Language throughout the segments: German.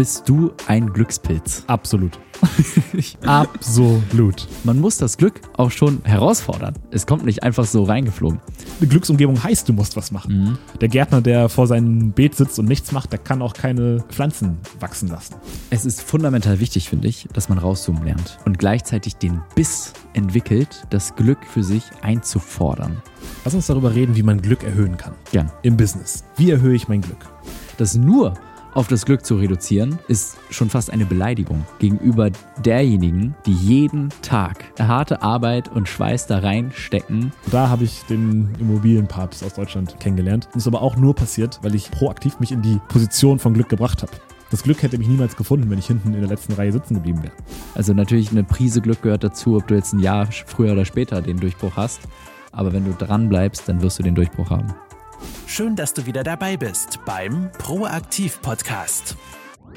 bist du ein Glückspilz. Absolut. Absolut. Man muss das Glück auch schon herausfordern. Es kommt nicht einfach so reingeflogen. Eine Glücksumgebung heißt, du musst was machen. Mhm. Der Gärtner, der vor seinem Beet sitzt und nichts macht, der kann auch keine Pflanzen wachsen lassen. Es ist fundamental wichtig, finde ich, dass man rauszoomen lernt und gleichzeitig den Biss entwickelt, das Glück für sich einzufordern. Lass uns darüber reden, wie man Glück erhöhen kann. Gern. Im Business. Wie erhöhe ich mein Glück? Das nur auf das Glück zu reduzieren, ist schon fast eine Beleidigung gegenüber derjenigen, die jeden Tag harte Arbeit und Schweiß da reinstecken. Da habe ich den Immobilienpapst aus Deutschland kennengelernt. Das ist aber auch nur passiert, weil ich proaktiv mich in die Position von Glück gebracht habe. Das Glück hätte mich niemals gefunden, wenn ich hinten in der letzten Reihe sitzen geblieben wäre. Also natürlich eine Prise Glück gehört dazu, ob du jetzt ein Jahr früher oder später den Durchbruch hast. Aber wenn du dran bleibst, dann wirst du den Durchbruch haben. Schön, dass du wieder dabei bist beim Proaktiv Podcast.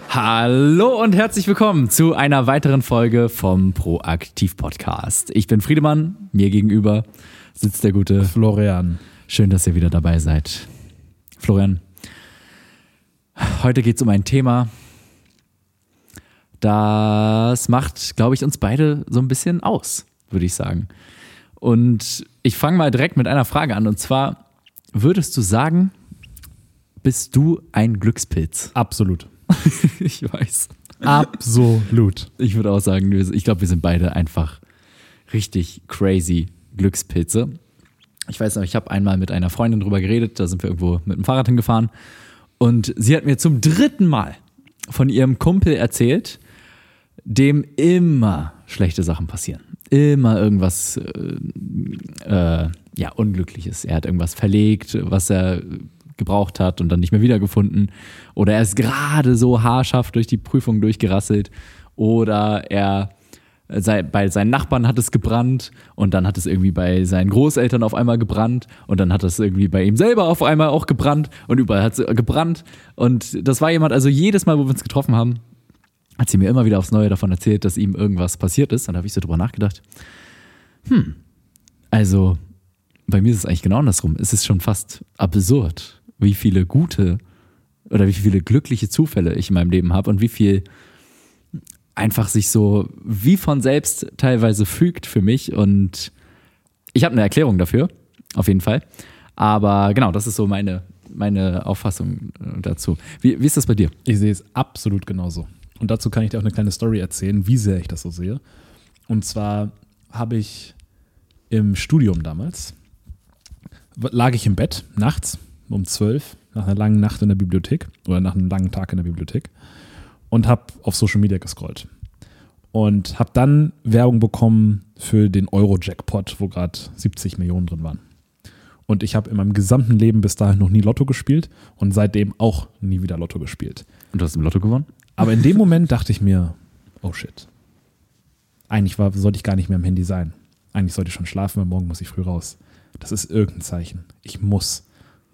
Hallo und herzlich willkommen zu einer weiteren Folge vom Proaktiv Podcast. Ich bin Friedemann, mir gegenüber sitzt der gute Florian. Schön, dass ihr wieder dabei seid. Florian, heute geht es um ein Thema, das macht, glaube ich, uns beide so ein bisschen aus, würde ich sagen. Und ich fange mal direkt mit einer Frage an. Und zwar, würdest du sagen, bist du ein Glückspilz? Absolut. ich weiß. Absolut. Ich würde auch sagen, ich glaube, wir sind beide einfach richtig crazy Glückspilze. Ich weiß noch, ich habe einmal mit einer Freundin drüber geredet, da sind wir irgendwo mit dem Fahrrad hingefahren und sie hat mir zum dritten Mal von ihrem Kumpel erzählt, dem immer schlechte Sachen passieren. Immer irgendwas äh, äh, ja, Unglückliches. Er hat irgendwas verlegt, was er gebraucht hat und dann nicht mehr wiedergefunden. Oder er ist gerade so haarscharf durch die Prüfung durchgerasselt. Oder er sei, bei seinen Nachbarn hat es gebrannt und dann hat es irgendwie bei seinen Großeltern auf einmal gebrannt und dann hat es irgendwie bei ihm selber auf einmal auch gebrannt und überall hat es gebrannt. Und das war jemand, also jedes Mal, wo wir uns getroffen haben, hat sie mir immer wieder aufs Neue davon erzählt, dass ihm irgendwas passiert ist. Und da habe ich so drüber nachgedacht. Hm, also bei mir ist es eigentlich genau andersrum. Es ist schon fast absurd, wie viele gute oder wie viele glückliche Zufälle ich in meinem Leben habe und wie viel einfach sich so wie von selbst teilweise fügt für mich. Und ich habe eine Erklärung dafür, auf jeden Fall. Aber genau, das ist so meine, meine Auffassung äh, dazu. Wie, wie ist das bei dir? Ich sehe es absolut genauso. Und dazu kann ich dir auch eine kleine Story erzählen, wie sehr ich das so sehe. Und zwar habe ich im Studium damals, lag ich im Bett nachts um 12 nach einer langen Nacht in der Bibliothek oder nach einem langen Tag in der Bibliothek und habe auf Social Media gescrollt. Und habe dann Werbung bekommen für den Euro-Jackpot, wo gerade 70 Millionen drin waren. Und ich habe in meinem gesamten Leben bis dahin noch nie Lotto gespielt und seitdem auch nie wieder Lotto gespielt. Und du hast im Lotto gewonnen? Aber in dem Moment dachte ich mir, oh shit. Eigentlich war, sollte ich gar nicht mehr am Handy sein. Eigentlich sollte ich schon schlafen, weil morgen muss ich früh raus. Das ist irgendein Zeichen. Ich muss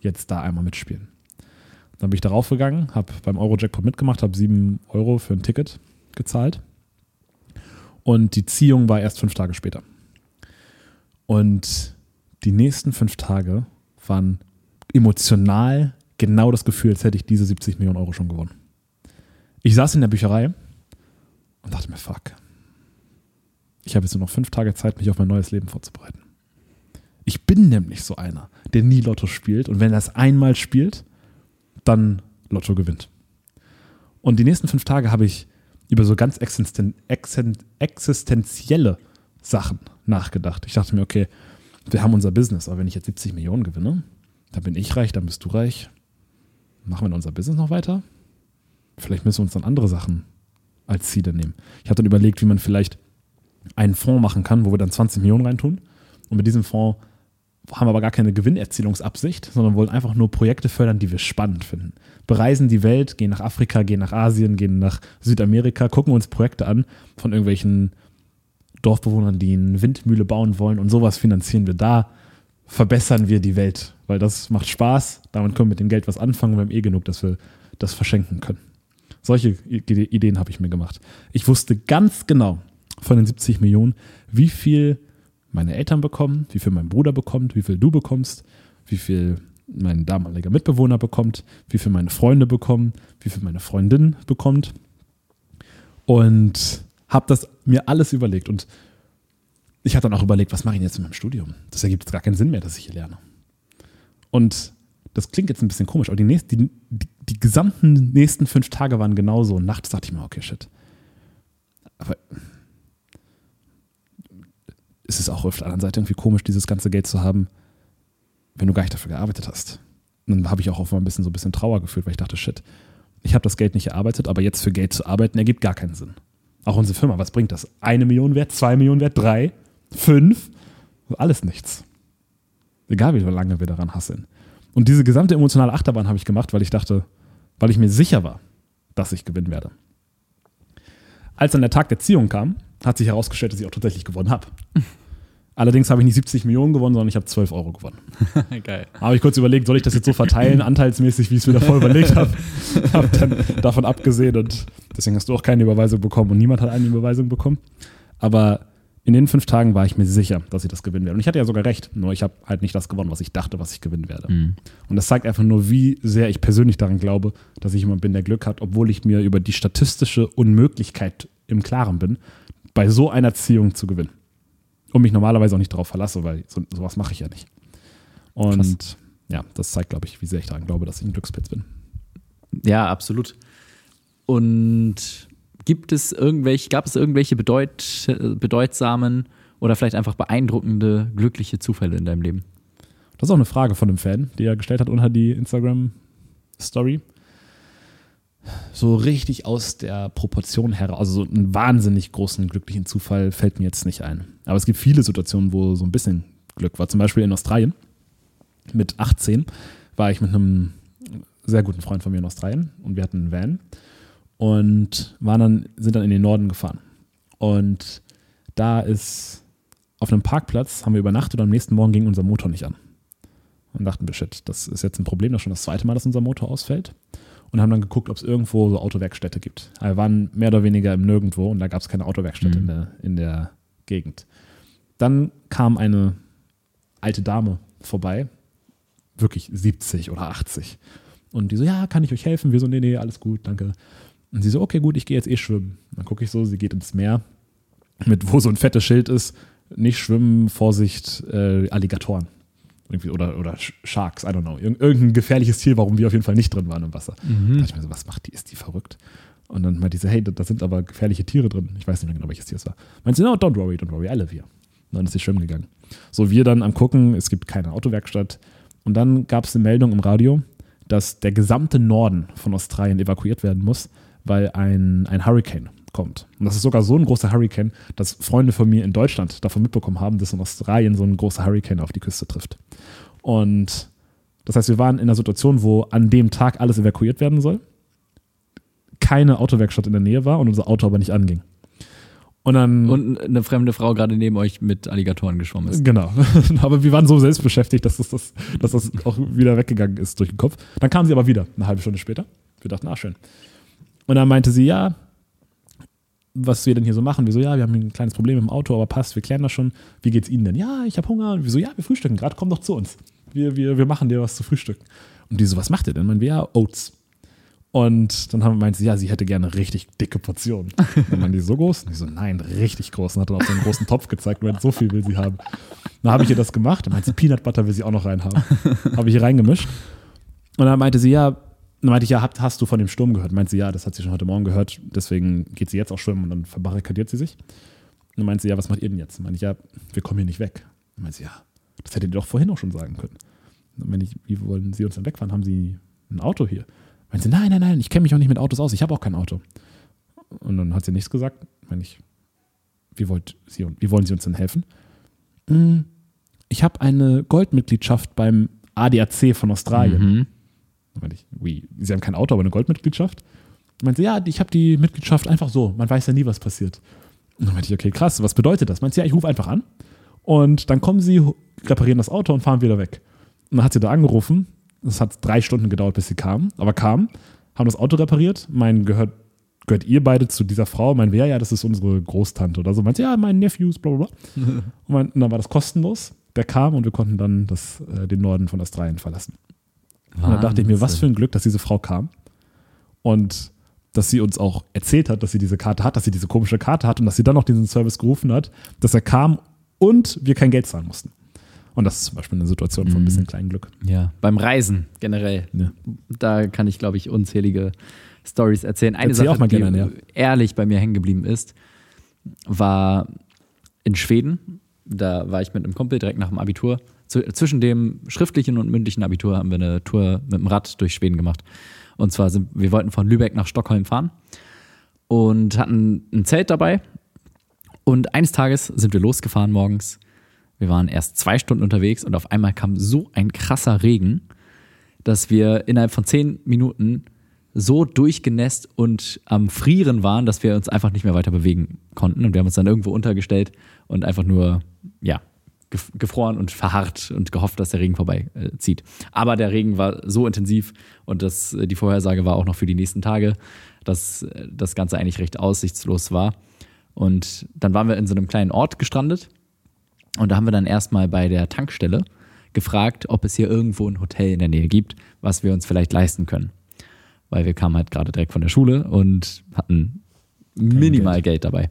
jetzt da einmal mitspielen. Dann bin ich darauf gegangen, habe beim Euro-Jackpot mitgemacht, habe 7 Euro für ein Ticket gezahlt. Und die Ziehung war erst fünf Tage später. Und die nächsten fünf Tage waren emotional genau das Gefühl, als hätte ich diese 70 Millionen Euro schon gewonnen. Ich saß in der Bücherei und dachte mir, fuck. Ich habe jetzt nur noch fünf Tage Zeit, mich auf mein neues Leben vorzubereiten. Ich bin nämlich so einer, der nie Lotto spielt und wenn er es einmal spielt, dann Lotto gewinnt. Und die nächsten fünf Tage habe ich über so ganz existen existen existenzielle Sachen nachgedacht. Ich dachte mir, okay, wir haben unser Business, aber wenn ich jetzt 70 Millionen gewinne, dann bin ich reich, dann bist du reich. Machen wir unser Business noch weiter? Vielleicht müssen wir uns dann andere Sachen als Ziele nehmen. Ich habe dann überlegt, wie man vielleicht einen Fonds machen kann, wo wir dann 20 Millionen reintun. Und mit diesem Fonds haben wir aber gar keine Gewinnerzielungsabsicht, sondern wollen einfach nur Projekte fördern, die wir spannend finden. Bereisen die Welt, gehen nach Afrika, gehen nach Asien, gehen nach Südamerika, gucken uns Projekte an von irgendwelchen Dorfbewohnern, die eine Windmühle bauen wollen und sowas finanzieren wir da, verbessern wir die Welt, weil das macht Spaß, damit können wir mit dem Geld was anfangen, wir haben eh genug, dass wir das verschenken können. Solche Ide- Ideen habe ich mir gemacht. Ich wusste ganz genau von den 70 Millionen, wie viel meine Eltern bekommen, wie viel mein Bruder bekommt, wie viel du bekommst, wie viel mein damaliger Mitbewohner bekommt, wie viel meine Freunde bekommen, wie viel meine Freundin bekommt. Und habe das mir alles überlegt. Und ich habe dann auch überlegt, was mache ich jetzt in meinem Studium? Das ergibt gar keinen Sinn mehr, dass ich hier lerne. Und das klingt jetzt ein bisschen komisch, aber die, nächsten, die, die, die gesamten nächsten fünf Tage waren genauso. Und nachts dachte ich mir, okay, shit. Aber es ist auch auf der anderen Seite irgendwie komisch, dieses ganze Geld zu haben, wenn du gar nicht dafür gearbeitet hast. Dann habe ich auch auf ein bisschen so ein bisschen Trauer gefühlt, weil ich dachte, shit, ich habe das Geld nicht erarbeitet, aber jetzt für Geld zu arbeiten ergibt gar keinen Sinn. Auch unsere Firma, was bringt das? Eine Million wert, zwei Millionen wert, drei, fünf? Alles nichts. Egal wie lange wir daran hasseln. Und diese gesamte emotionale Achterbahn habe ich gemacht, weil ich dachte, weil ich mir sicher war, dass ich gewinnen werde. Als dann der Tag der Ziehung kam, hat sich herausgestellt, dass ich auch tatsächlich gewonnen habe. Allerdings habe ich nicht 70 Millionen gewonnen, sondern ich habe 12 Euro gewonnen. Geil. Habe ich kurz überlegt, soll ich das jetzt so verteilen, anteilsmäßig, wie ich es mir davor überlegt habe. habe dann davon abgesehen und deswegen hast du auch keine Überweisung bekommen und niemand hat eine Überweisung bekommen. Aber in den fünf Tagen war ich mir sicher, dass ich das gewinnen werde. Und ich hatte ja sogar recht, nur ich habe halt nicht das gewonnen, was ich dachte, was ich gewinnen werde. Mhm. Und das zeigt einfach nur, wie sehr ich persönlich daran glaube, dass ich jemand bin, der Glück hat, obwohl ich mir über die statistische Unmöglichkeit im Klaren bin, bei so einer Ziehung zu gewinnen. Und mich normalerweise auch nicht darauf verlasse, weil so, sowas mache ich ja nicht. Und Krass. ja, das zeigt, glaube ich, wie sehr ich daran glaube, dass ich ein Glückspilz bin. Ja, absolut. Und gibt es irgendwelche, gab es irgendwelche bedeut, bedeutsamen oder vielleicht einfach beeindruckende, glückliche Zufälle in deinem Leben? Das ist auch eine Frage von einem Fan, die er gestellt hat unter die Instagram-Story. So richtig aus der Proportion heraus, also so einen wahnsinnig großen glücklichen Zufall fällt mir jetzt nicht ein. Aber es gibt viele Situationen, wo so ein bisschen Glück war. Zum Beispiel in Australien mit 18 war ich mit einem sehr guten Freund von mir in Australien und wir hatten einen Van und waren dann, sind dann in den Norden gefahren. Und da ist auf einem Parkplatz, haben wir übernachtet und am nächsten Morgen ging unser Motor nicht an. Und dachten wir, shit, das ist jetzt ein Problem, das ist schon das zweite Mal, dass unser Motor ausfällt. Und haben dann geguckt, ob es irgendwo so Autowerkstätte gibt. Wir waren mehr oder weniger im Nirgendwo und da gab es keine Autowerkstätte Mhm. in, der, in der Gegend. Dann kam eine alte Dame vorbei, wirklich 70 oder 80. Und die so, ja, kann ich euch helfen? Wir so, nee, nee, alles gut, danke. Und sie so, okay, gut, ich gehe jetzt eh schwimmen. Dann gucke ich so, sie geht ins Meer, mit wo so ein fettes Schild ist, nicht schwimmen, Vorsicht, äh, Alligatoren. Irgendwie, oder, oder Sharks, I don't know. Irg irgendein gefährliches Tier, warum wir auf jeden Fall nicht drin waren im Wasser. Da dachte ich mir so, was macht die? Ist die verrückt? Und dann meinte sie, hey, da, da sind aber gefährliche Tiere drin. Ich weiß nicht mehr genau, welches Tier es war. Meinte sie, no, don't worry, don't worry, I live here. Und dann ist sie schwimmen gegangen. So, wir dann am Gucken, es gibt keine Autowerkstatt. Und dann gab es eine Meldung im Radio, dass der gesamte Norden von Australien evakuiert werden muss, weil ein, ein Hurricane kommt. Und das ist sogar so ein großer Hurricane, dass Freunde von mir in Deutschland davon mitbekommen haben, dass in Australien so ein großer Hurricane auf die Küste trifft. Und das heißt, wir waren in einer Situation, wo an dem Tag alles evakuiert werden soll, keine Autowerkstatt in der Nähe war und unser Auto aber nicht anging. Und dann Und eine fremde Frau gerade neben euch mit Alligatoren geschwommen ist. Genau. aber wir waren so selbst beschäftigt, dass das, das, dass das auch wieder weggegangen ist durch den Kopf. Dann kam sie aber wieder, eine halbe Stunde später. Wir dachten, ah, schön. Und dann meinte sie, ja, was wir denn hier so machen. Wir so, ja, wir haben ein kleines Problem im Auto, aber passt, wir klären das schon. Wie geht's Ihnen denn? Ja, ich habe Hunger. Und wir so, ja, wir frühstücken gerade, komm doch zu uns. Wir, wir, wir machen dir was zu frühstücken. Und die so, was macht ihr denn? Wir, ja, Oats. Und dann meinte sie, ja, sie hätte gerne richtig dicke Portionen. Dann waren die so groß? Und ich so, nein, richtig groß. Und hat dann auf so einen großen Topf gezeigt meinte, so viel will sie haben. Dann habe ich ihr das gemacht. Dann meinte sie, Peanut Butter will sie auch noch reinhaben. habe ich hier reingemischt. Und dann meinte sie, ja, dann meinte ich, ja, hast, du von dem Sturm gehört? Meinte sie, ja, das hat sie schon heute Morgen gehört. Deswegen geht sie jetzt auch schwimmen und dann verbarrikadiert sie sich. Und dann meinte sie, ja, was macht ihr denn jetzt? Dann meinte ich, ja, wir kommen hier nicht weg. Dann meinte sie, ja, das hättet ihr doch vorhin auch schon sagen können. Dann meinte ich, wie wollen Sie uns denn wegfahren? Haben Sie ein Auto hier? Meinte sie, nein, nein, nein, ich kenne mich auch nicht mit Autos aus, ich habe auch kein Auto. Und dann hat sie nichts gesagt. Meine ich, wie, wollt sie, wie wollen Sie uns denn helfen? "Mm, Ich habe eine Goldmitgliedschaft beim ADAC von Australien. Mhm. Meinte ich, wie, Sie haben kein Auto, aber eine Goldmitgliedschaft? Meinte sie, ja, ich habe die Mitgliedschaft einfach so. Man weiß ja nie, was passiert. Und dann meinte ich, okay, krass, was bedeutet das? Meinte sie, ja, ich rufe einfach an und dann kommen sie, reparieren das Auto und fahren wieder weg. Und dann hat sie da angerufen. Es hat drei Stunden gedauert, bis sie kam, aber kam, haben das Auto repariert. Mein gehört, gehört ihr beide zu dieser Frau? Mein wer? Ja, das ist unsere Großtante oder so. Meinte, ja, mein Nephews, bla bla bla. und, mein, und dann war das kostenlos. Der kam und wir konnten dann das, äh, den Norden von Australien verlassen. Und da dachte ich mir, was Wahnsinn. für ein Glück, dass diese Frau kam und dass sie uns auch erzählt hat, dass sie diese Karte hat, dass sie diese komische Karte hat und dass sie dann noch diesen Service gerufen hat, dass er kam und wir kein Geld zahlen mussten. Und das ist zum Beispiel eine Situation von ein bisschen kleinem Glück. Ja, beim Reisen generell. Ja. Da kann ich, glaube ich, unzählige Stories erzählen. Eine Erzähl Sache, auch mal die gerne, ja. ehrlich bei mir hängen geblieben ist, war in Schweden. Da war ich mit einem Kumpel direkt nach dem Abitur. Zwischen dem schriftlichen und mündlichen Abitur haben wir eine Tour mit dem Rad durch Schweden gemacht. Und zwar sind wir wollten von Lübeck nach Stockholm fahren und hatten ein Zelt dabei. Und eines Tages sind wir losgefahren morgens. Wir waren erst zwei Stunden unterwegs und auf einmal kam so ein krasser Regen, dass wir innerhalb von zehn Minuten so durchgenässt und am Frieren waren, dass wir uns einfach nicht mehr weiter bewegen konnten. Und wir haben uns dann irgendwo untergestellt und einfach nur, ja, gefroren und verharrt und gehofft, dass der Regen vorbeizieht. Aber der Regen war so intensiv und das, die Vorhersage war auch noch für die nächsten Tage, dass äh, das Ganze eigentlich recht aussichtslos war. Und dann waren wir in so einem kleinen Ort gestrandet und da haben wir dann erstmal bei der Tankstelle gefragt, ob es hier irgendwo ein Hotel in der Nähe gibt, was wir uns vielleicht leisten können. Weil wir kamen halt gerade direkt von der Schule und hatten minimal Geld. dabei.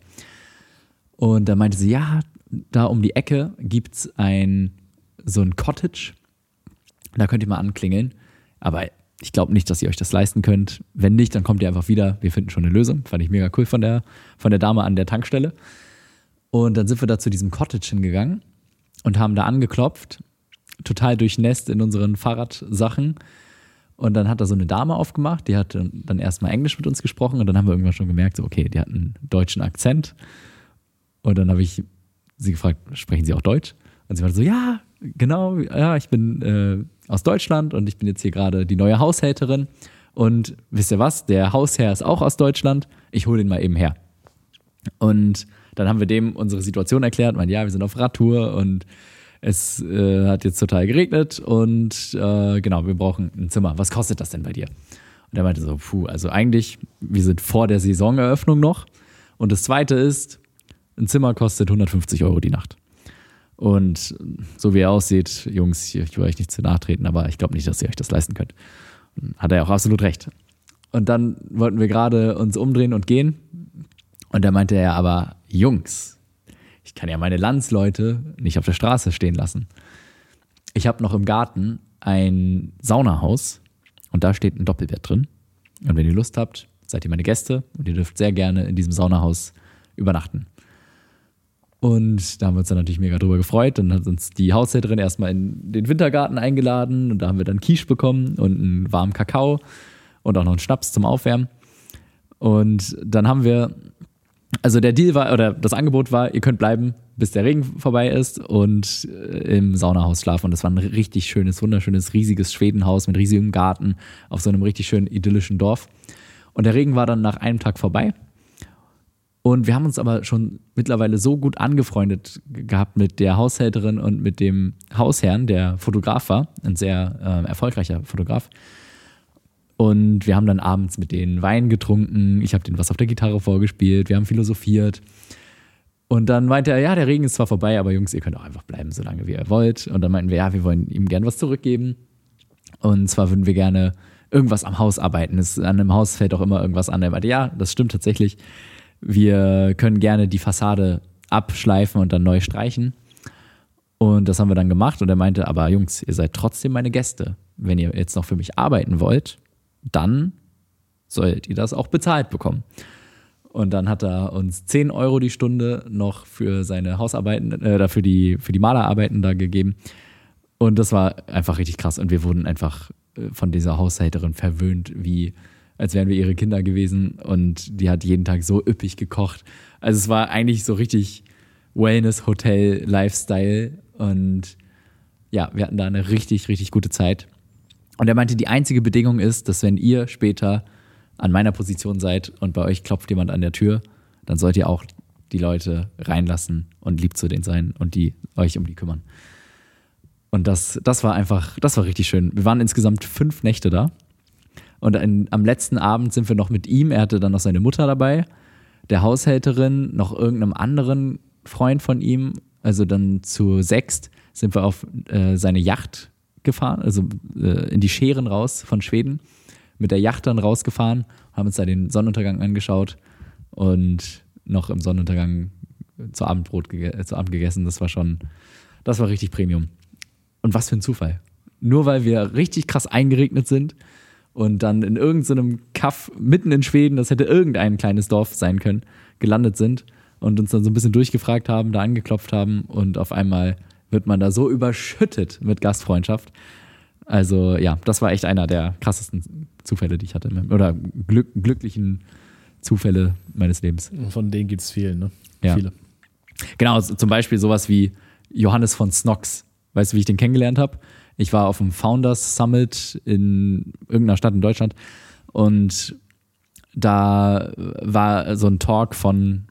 Und da meinte sie, ja, da um die Ecke gibt es ein, so ein Cottage. Da könnt ihr mal anklingeln. Aber ich glaube nicht, dass ihr euch das leisten könnt. Wenn nicht, dann kommt ihr einfach wieder. Wir finden schon eine Lösung. Fand ich mega cool von der, von der Dame an der Tankstelle. Und dann sind wir da zu diesem Cottage hingegangen und haben da angeklopft, total durchnässt in unseren Fahrradsachen. Und dann hat da so eine Dame aufgemacht, die hat dann erstmal Englisch mit uns gesprochen und dann haben wir irgendwann schon gemerkt, so, okay, die hat einen deutschen Akzent. Und dann habe ich sie gefragt, sprechen Sie auch Deutsch? Und sie war so, ja, genau, ja, ich bin äh, aus Deutschland und ich bin jetzt hier gerade die neue Haushälterin. Und wisst ihr was? Der Hausherr ist auch aus Deutschland. Ich hole den mal eben her. Und dann haben wir dem unsere Situation erklärt, meinen, ja, wir sind auf Radtour und es äh, hat jetzt total geregnet und äh, genau, wir brauchen ein Zimmer. Was kostet das denn bei dir? Und er meinte so, puh, also eigentlich, wir sind vor der Saisoneröffnung noch. Und das zweite ist, ein Zimmer kostet 150 Euro die Nacht. Und so wie er aussieht, Jungs, ich will euch nicht zu nahe treten, aber ich glaube nicht, dass ihr euch das leisten könnt. Hat er auch absolut recht. Und dann wollten wir gerade uns umdrehen und gehen. Und da meinte er aber, Jungs, ich kann ja meine Landsleute nicht auf der Straße stehen lassen. Ich habe noch im Garten ein Saunahaus und da steht ein Doppelbett drin. Und wenn ihr Lust habt, seid ihr meine Gäste und ihr dürft sehr gerne in diesem Saunahaus übernachten. Und da haben wir uns dann natürlich mega drüber gefreut. Dann hat uns die Haushälterin erstmal in den Wintergarten eingeladen und da haben wir dann Quiche bekommen und einen warmen Kakao und auch noch einen Schnaps zum Aufwärmen. Und dann haben wir, also der Deal war, oder das Angebot war, ihr könnt bleiben, bis der Regen vorbei ist und äh, im Saunahaus schlafen. Und das war ein richtig schönes, wunderschönes, riesiges Schwedenhaus mit riesigem Garten auf so einem richtig schönen idyllischen Dorf. Und der Regen war dann nach einem Tag vorbei. Und wir haben uns aber schon mittlerweile so gut angefreundet gehabt mit der Haushälterin und mit dem Hausherrn, der Fotograf war, ein sehr äh, erfolgreicher Fotograf. Und wir haben dann abends mit denen Wein getrunken. Ich habe denen was auf der Gitarre vorgespielt. Wir haben philosophiert. Und dann meinte er, ja, der Regen ist zwar vorbei, aber Jungs, ihr könnt auch einfach bleiben, solange wie ihr wollt. Und dann meinten wir, ja, wir wollen ihm gern was zurückgeben. Und zwar würden wir gerne irgendwas am Haus arbeiten. Es, an einem Haus fällt auch immer irgendwas an. Er meinte, ja, das stimmt tatsächlich. Wir können gerne die Fassade abschleifen und dann neu streichen. Und das haben wir dann gemacht. Und er meinte, aber Jungs, ihr seid trotzdem meine Gäste. Wenn ihr jetzt noch für mich arbeiten wollt, dann sollt ihr das auch bezahlt bekommen. Und dann hat er uns 10 Euro die Stunde noch für seine Hausarbeiten, äh, für die, für die Malerarbeiten da gegeben. Und das war einfach richtig krass. Und wir wurden einfach äh, von dieser Haushälterin verwöhnt, wie als wären wir ihre Kinder gewesen. Und die hat jeden Tag so üppig gekocht. Also es war eigentlich so richtig Wellness-Hotel-Lifestyle. Und ja, wir hatten da eine richtig, richtig gute Zeit. Und er meinte, die einzige Bedingung ist, dass wenn ihr später an meiner Position seid und bei euch klopft jemand an der Tür, dann sollt ihr auch die Leute reinlassen und lieb zu denen sein und die euch um die kümmern. Und das, das war einfach, das war richtig schön. Wir waren insgesamt fünf Nächte da. Und ein, am letzten Abend sind wir noch mit ihm, er hatte dann noch seine Mutter dabei, der Haushälterin, noch irgendeinem anderen Freund von ihm. Also dann zu sechst sind wir auf äh, seine Yacht gefahren, also äh, in die Scheren raus von Schweden, mit der Yacht dann rausgefahren, haben uns da den Sonnenuntergang angeschaut und noch im Sonnenuntergang zu Abendbrot äh, zu Abend gegessen. Das war schon, das war richtig Premium. Und was für ein Zufall. Nur weil wir richtig krass eingeregnet sind und dann in irgendeinem Kaff mitten in Schweden, das hätte irgendein kleines Dorf sein können, gelandet sind und uns dann so ein bisschen durchgefragt haben, da angeklopft haben und auf einmal wird man da so überschüttet mit Gastfreundschaft. Also ja, das war echt einer der krassesten Zufälle, die ich hatte. Oder glück, glücklichen Zufälle meines Lebens. Von denen gibt es viele, ne? Ja. Viele. Genau, zum Beispiel sowas wie Johannes von Snox. Weißt du, wie ich den kennengelernt habe? Ich war auf dem Founders Summit in irgendeiner Stadt in Deutschland und da war so ein Talk von,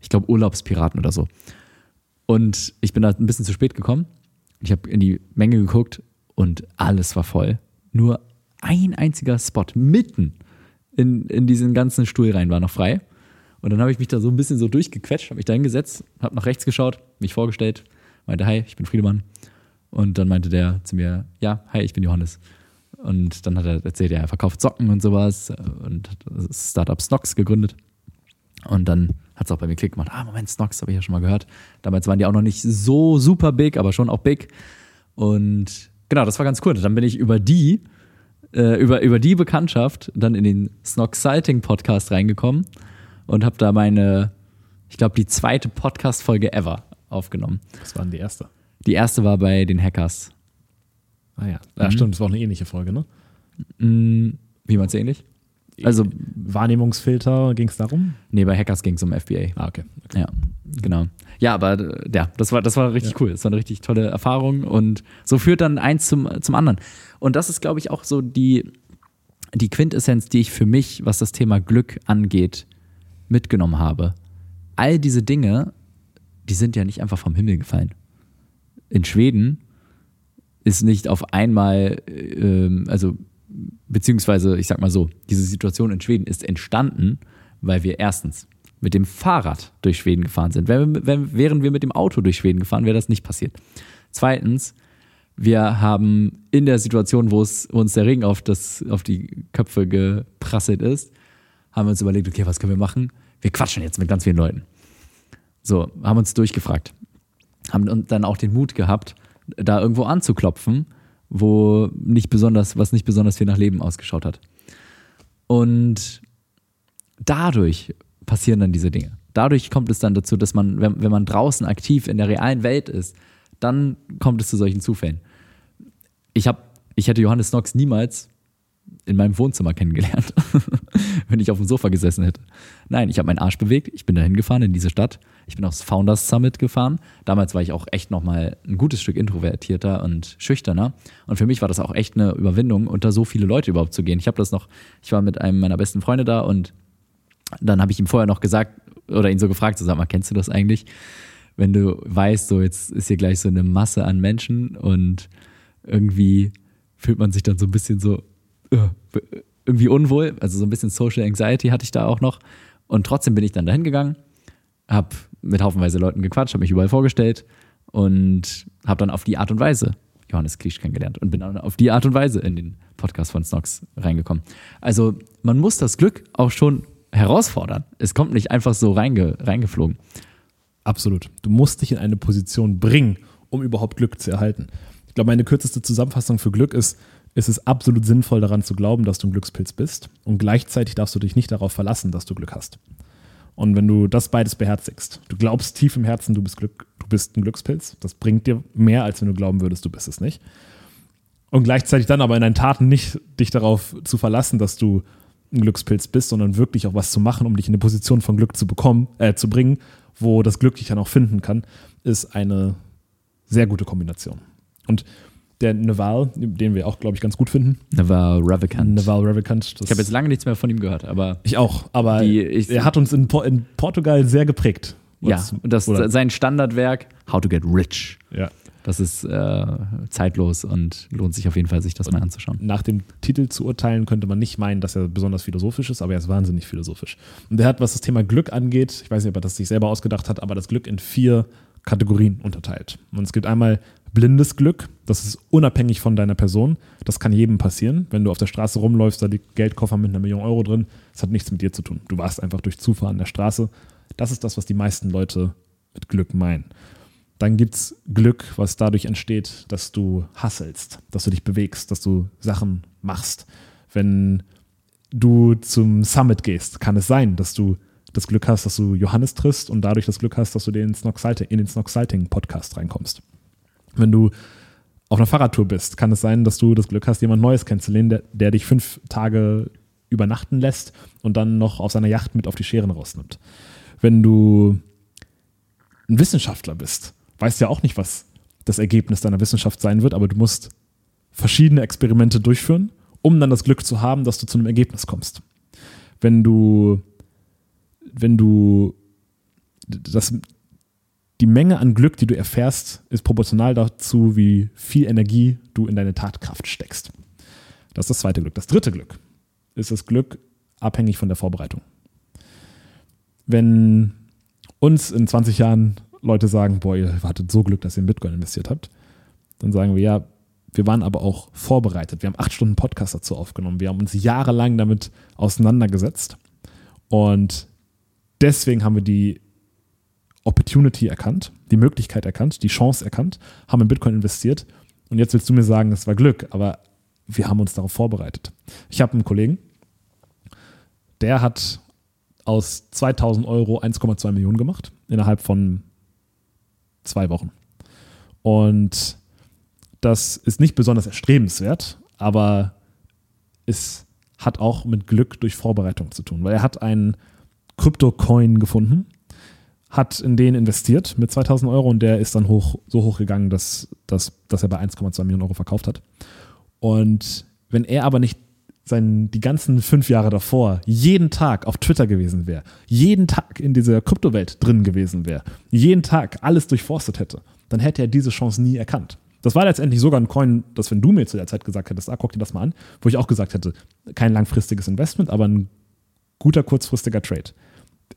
ich glaube, Urlaubspiraten oder so. Und ich bin da ein bisschen zu spät gekommen. Ich habe in die Menge geguckt und alles war voll. Nur ein einziger Spot mitten in, in diesen ganzen Stuhlreihen war noch frei. Und dann habe ich mich da so ein bisschen so durchgequetscht, habe mich da hingesetzt, habe nach rechts geschaut, mich vorgestellt, meinte, hi, ich bin Friedemann. Und dann meinte der zu mir, ja, hi, ich bin Johannes. Und dann hat er erzählt, er verkauft Socken und sowas und hat das Startup Snox gegründet. Und dann hat es auch bei mir Klick gemacht. Ah, Moment, Snox habe ich ja schon mal gehört. Damals waren die auch noch nicht so super big, aber schon auch big. Und genau, das war ganz cool. Dann bin ich über die, äh, über, über die Bekanntschaft dann in den Snoxiting Podcast reingekommen und habe da meine, ich glaube, die zweite Podcast-Folge ever aufgenommen. Das waren die erste. Die erste war bei den Hackers. Ah ja. Ja, stimmt, das war auch eine ähnliche Folge, ne? Hm, Wie man es ähnlich? Also, Wahrnehmungsfilter, ging es darum? nee, bei Hackers ging es um FBA. Ah, okay. Ja, genau. Ja, aber äh, ja, das war, das war richtig cool. Das war eine richtig tolle Erfahrung und so führt dann eins zum, zum anderen. Und das ist, glaube ich, auch so die, die Quintessenz, die ich für mich, was das Thema Glück angeht, mitgenommen habe. All diese Dinge, die sind ja nicht einfach vom Himmel gefallen. In Schweden ist nicht auf einmal, ähm, also beziehungsweise, ich sag mal so, diese Situation in Schweden ist entstanden, weil wir erstens mit dem Fahrrad durch Schweden gefahren sind. Wenn, wenn, wären wir mit dem Auto durch Schweden gefahren, wäre das nicht passiert. Zweitens, wir haben in der Situation, wo, es, wo uns der Regen auf, das, auf die Köpfe geprasselt ist, haben wir uns überlegt, okay, was können wir machen? Wir quatschen jetzt mit ganz vielen Leuten. So, haben uns durchgefragt. Haben dann auch den Mut gehabt, da irgendwo anzuklopfen, wo nicht besonders, was nicht besonders viel nach Leben ausgeschaut hat. Und dadurch passieren dann diese Dinge. Dadurch kommt es dann dazu, dass man, wenn, wenn man draußen aktiv in der realen Welt ist, dann kommt es zu solchen Zufällen. Ich, hab, ich hätte Johannes Knox niemals in meinem Wohnzimmer kennengelernt, wenn ich auf dem Sofa gesessen hätte. Nein, ich habe meinen Arsch bewegt, ich bin dahin gefahren in diese Stadt, ich bin aufs Founders Summit gefahren. Damals war ich auch echt nochmal ein gutes Stück introvertierter und schüchterner. Und für mich war das auch echt eine Überwindung, unter so viele Leute überhaupt zu gehen. Ich habe das noch, ich war mit einem meiner besten Freunde da und dann habe ich ihm vorher noch gesagt oder ihn so gefragt, so sag mal, kennst du das eigentlich? Wenn du weißt, so jetzt ist hier gleich so eine Masse an Menschen und irgendwie fühlt man sich dann so ein bisschen so irgendwie unwohl, also so ein bisschen Social Anxiety hatte ich da auch noch und trotzdem bin ich dann dahin gegangen, habe mit haufenweise Leuten gequatscht, habe mich überall vorgestellt und habe dann auf die Art und Weise Johannes Klisch kennengelernt und bin dann auf die Art und Weise in den Podcast von Snox reingekommen. Also man muss das Glück auch schon herausfordern. Es kommt nicht einfach so reinge, reingeflogen. Absolut. Du musst dich in eine Position bringen, um überhaupt Glück zu erhalten. Ich glaube, meine kürzeste Zusammenfassung für Glück ist, es ist absolut sinnvoll daran zu glauben, dass du ein Glückspilz bist und gleichzeitig darfst du dich nicht darauf verlassen, dass du Glück hast. Und wenn du das beides beherzigst, du glaubst tief im Herzen, du bist, Glück, du bist ein Glückspilz, das bringt dir mehr, als wenn du glauben würdest, du bist es nicht. Und gleichzeitig dann aber in deinen Taten nicht dich darauf zu verlassen, dass du ein Glückspilz bist, sondern wirklich auch was zu machen, um dich in eine Position von Glück zu bekommen, äh, zu bringen, wo das Glück dich dann auch finden kann, ist eine sehr gute Kombination. Und der Naval, den wir auch, glaube ich, ganz gut finden, Naval Ravikant. Naval Ravikant, Ich habe jetzt lange nichts mehr von ihm gehört, aber ich auch, aber Die- ich- er hat uns in, in Portugal sehr geprägt. ja, und das, oder- sein Standardwerk, How to Get Rich. ja. Das ist äh, zeitlos und lohnt sich auf jeden Fall, sich das mal anzuschauen. Nach dem Titel zu urteilen, könnte man nicht meinen, dass er besonders philosophisch ist, aber er ist wahnsinnig philosophisch. Und er hat, was das Thema Glück angeht, ich weiß nicht, ob er das sich selber ausgedacht hat, aber das Glück in vier Kategorien unterteilt. Und es gibt einmal blindes Glück. Das ist unabhängig von deiner Person. Das kann jedem passieren. Wenn du auf der Straße rumläufst, da liegt Geldkoffer mit einer Million Euro drin. Das hat nichts mit dir zu tun. Du warst einfach durch Zufall an der Straße. Das ist das, was die meisten Leute mit Glück meinen. Dann gibt es Glück, was dadurch entsteht, dass du hasselst, dass du dich bewegst, dass du Sachen machst. Wenn du zum Summit gehst, kann es sein, dass du das Glück hast, dass du Johannes triffst und dadurch das Glück hast, dass du in den Snock Podcast reinkommst. Wenn du auf einer Fahrradtour bist, kann es sein, dass du das Glück hast, jemand Neues kennenzulernen, der, der dich fünf Tage übernachten lässt und dann noch auf seiner Yacht mit auf die Scheren rausnimmt. Wenn du ein Wissenschaftler bist, weißt ja auch nicht, was das Ergebnis deiner Wissenschaft sein wird, aber du musst verschiedene Experimente durchführen, um dann das Glück zu haben, dass du zu einem Ergebnis kommst. Wenn du, wenn du das, die Menge an Glück, die du erfährst, ist proportional dazu, wie viel Energie du in deine Tatkraft steckst. Das ist das zweite Glück. Das dritte Glück ist das Glück abhängig von der Vorbereitung. Wenn uns in 20 Jahren Leute sagen, boah, ihr hattet so Glück, dass ihr in Bitcoin investiert habt, dann sagen wir, ja, wir waren aber auch vorbereitet. Wir haben acht Stunden Podcast dazu aufgenommen. Wir haben uns jahrelang damit auseinandergesetzt. Und deswegen haben wir die Opportunity erkannt, die Möglichkeit erkannt, die Chance erkannt, haben in Bitcoin investiert. Und jetzt willst du mir sagen, das war Glück, aber wir haben uns darauf vorbereitet. Ich habe einen Kollegen, der hat aus 2000 Euro 1,2 Millionen gemacht innerhalb von zwei Wochen. Und das ist nicht besonders erstrebenswert, aber es hat auch mit Glück durch Vorbereitung zu tun, weil er hat einen Krypto-Coin gefunden, hat in den investiert mit 2000 Euro und der ist dann hoch, so hoch gegangen, dass, dass, dass er bei 1,2 Millionen Euro verkauft hat. Und wenn er aber nicht sein, die ganzen fünf Jahre davor jeden Tag auf Twitter gewesen wäre, jeden Tag in dieser Kryptowelt drin gewesen wäre, jeden Tag alles durchforstet hätte, dann hätte er diese Chance nie erkannt. Das war letztendlich sogar ein Coin, das wenn du mir zu der Zeit gesagt hättest, ah, guck dir das mal an, wo ich auch gesagt hätte, kein langfristiges Investment, aber ein guter kurzfristiger Trade.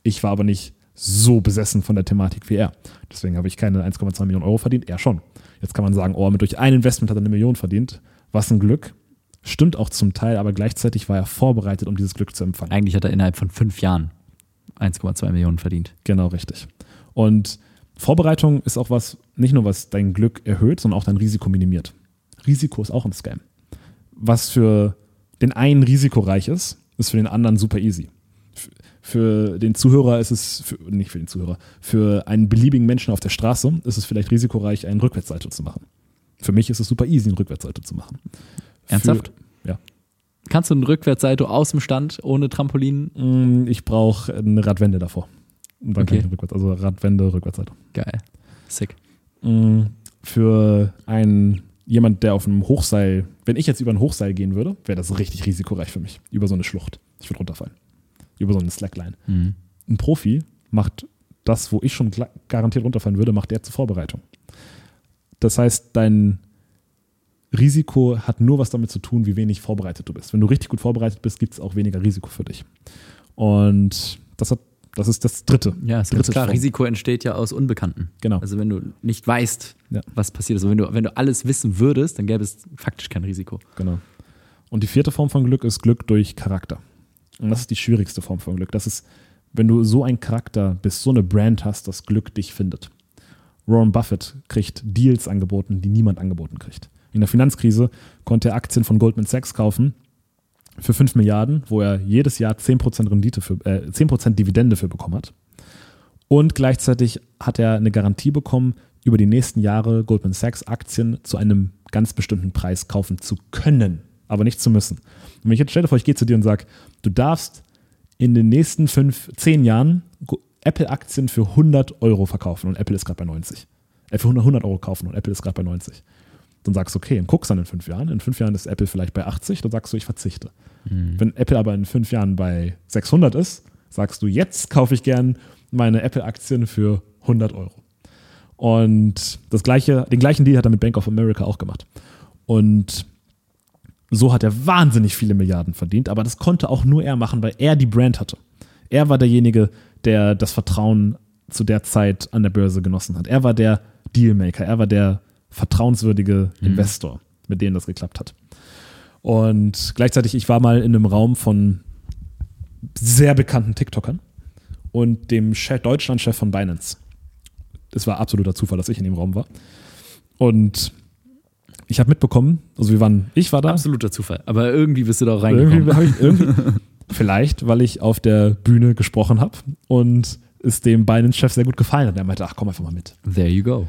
Ich war aber nicht so besessen von der Thematik wie er. Deswegen habe ich keine 1,2 Millionen Euro verdient, er schon. Jetzt kann man sagen, oh, mit durch ein Investment hat er eine Million verdient. Was ein Glück. Stimmt auch zum Teil, aber gleichzeitig war er vorbereitet, um dieses Glück zu empfangen. Eigentlich hat er innerhalb von fünf Jahren 1,2 Millionen verdient. Genau, richtig. Und Vorbereitung ist auch was, nicht nur was dein Glück erhöht, sondern auch dein Risiko minimiert. Risiko ist auch ein Scam. Was für den einen risikoreich ist, ist für den anderen super easy. Für den Zuhörer ist es, für, nicht für den Zuhörer, für einen beliebigen Menschen auf der Straße ist es vielleicht risikoreich, einen Rückwärtssalto zu machen. Für mich ist es super easy, einen Rückwärtssalto zu machen. Ernsthaft? Für, ja. Kannst du einen Rückwärtssalto aus dem Stand ohne Trampolin? Mm, ich brauche eine Radwende davor. Und dann Okay. kann ich rückwärts, also Radwende, Rückwärtssalto. Geil. Sick. Mm, Für einen jemand, der auf einem Hochseil, wenn ich jetzt über ein Hochseil gehen würde, wäre das richtig risikoreich für mich. Über so eine Schlucht. Ich würde runterfallen. Über so eine Slackline. Mhm. Ein Profi macht das, wo ich schon garantiert runterfallen würde, macht er zur Vorbereitung. Das heißt, dein Risiko hat nur was damit zu tun, wie wenig vorbereitet du bist. Wenn du richtig gut vorbereitet bist, gibt es auch weniger Risiko für dich. Und das, hat, das ist das Dritte. Ja, ist ganz Dritte klar. Form. Risiko entsteht ja aus Unbekannten. Genau. Also wenn du nicht weißt, Ja. was passiert ist. Also wenn du, wenn du alles wissen würdest, dann gäbe es faktisch kein Risiko. Genau. Und die vierte Form von Glück ist Glück durch Charakter. Und das ist die schwierigste Form von Glück. Das ist, wenn du so ein Charakter bist, so eine Brand hast, dass Glück dich findet. Warren Buffett kriegt Deals angeboten, die niemand angeboten kriegt. In der Finanzkrise konnte er Aktien von Goldman Sachs kaufen für 5 Milliarden, wo er jedes Jahr 10% Rendite für, äh, 10% Dividende für bekommen hat. Und gleichzeitig hat er eine Garantie bekommen, über die nächsten Jahre Goldman Sachs Aktien zu einem ganz bestimmten Preis kaufen zu können, aber nicht zu müssen. Und wenn ich jetzt stell dir vor, ich gehe zu dir und sage, du darfst in den nächsten fünf, zehn Jahren Apple-Aktien für 100 Euro verkaufen und Apple ist gerade bei 90. Äh, für 100 100 Euro kaufen und Apple ist gerade bei 90. Dann sagst du, okay, und guckst dann in fünf Jahren. In fünf Jahren ist Apple vielleicht bei 80, dann sagst du, ich verzichte. Wenn Apple aber in fünf Jahren bei 600 ist, sagst du, jetzt kaufe ich gern meine Apple-Aktien für 100 Euro. Und das gleiche, den gleichen Deal hat er mit Bank of America auch gemacht. Und so hat er wahnsinnig viele Milliarden verdient, aber das konnte auch nur er machen, weil er die Brand hatte. Er war derjenige, der das Vertrauen zu der Zeit an der Börse genossen hat. Er war der Dealmaker, er war der vertrauenswürdige Investor, mit dem das geklappt hat. Und gleichzeitig, ich war mal in einem Raum von sehr bekannten TikTokern und dem Chef, Deutschlandchef von Binance. Es war absoluter Zufall, dass ich in dem Raum war. Und ich habe mitbekommen, also wir waren, ich war da. Absoluter Zufall. Aber irgendwie bist du da auch reingekommen. Irgendwie, ich, irgendwie vielleicht, weil ich auf der Bühne gesprochen habe und es dem Binance-Chef sehr gut gefallen hat. Er meinte, ach komm einfach mal mit. There you go.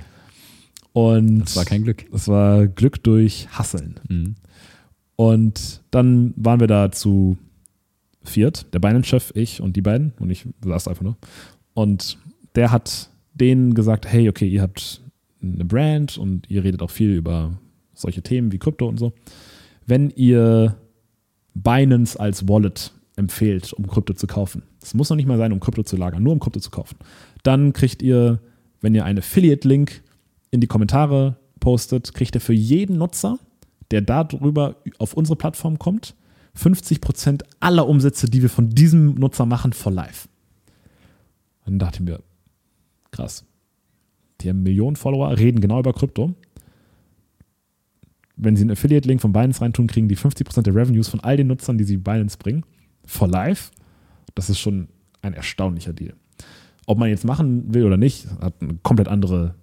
Und Das war kein Glück. es war Glück durch Hasseln. Mhm. Und dann waren wir da zu viert, der Binance-Chef, ich und die beiden. Und ich saß einfach nur. Und der hat denen gesagt, hey, okay, ihr habt eine Brand und ihr redet auch viel über solche Themen wie Krypto und so. Wenn ihr Binance als Wallet empfehlt, um Krypto zu kaufen, es muss noch nicht mal sein, um Krypto zu lagern, nur um Krypto zu kaufen, dann kriegt ihr, wenn ihr einen Affiliate-Link in die Kommentare postet, kriegt ihr für jeden Nutzer, der darüber auf unsere Plattform kommt, 50% aller Umsätze, die wir von diesem Nutzer machen, for life. Dann dachte ich mir, krass. Die haben Millionen Follower, reden genau über Krypto. Wenn sie einen Affiliate-Link von Binance reintun, kriegen die 50% der Revenues von all den Nutzern, die sie Binance bringen, for life. Das ist schon ein erstaunlicher Deal. Ob man jetzt machen will oder nicht, hat eine komplett andere,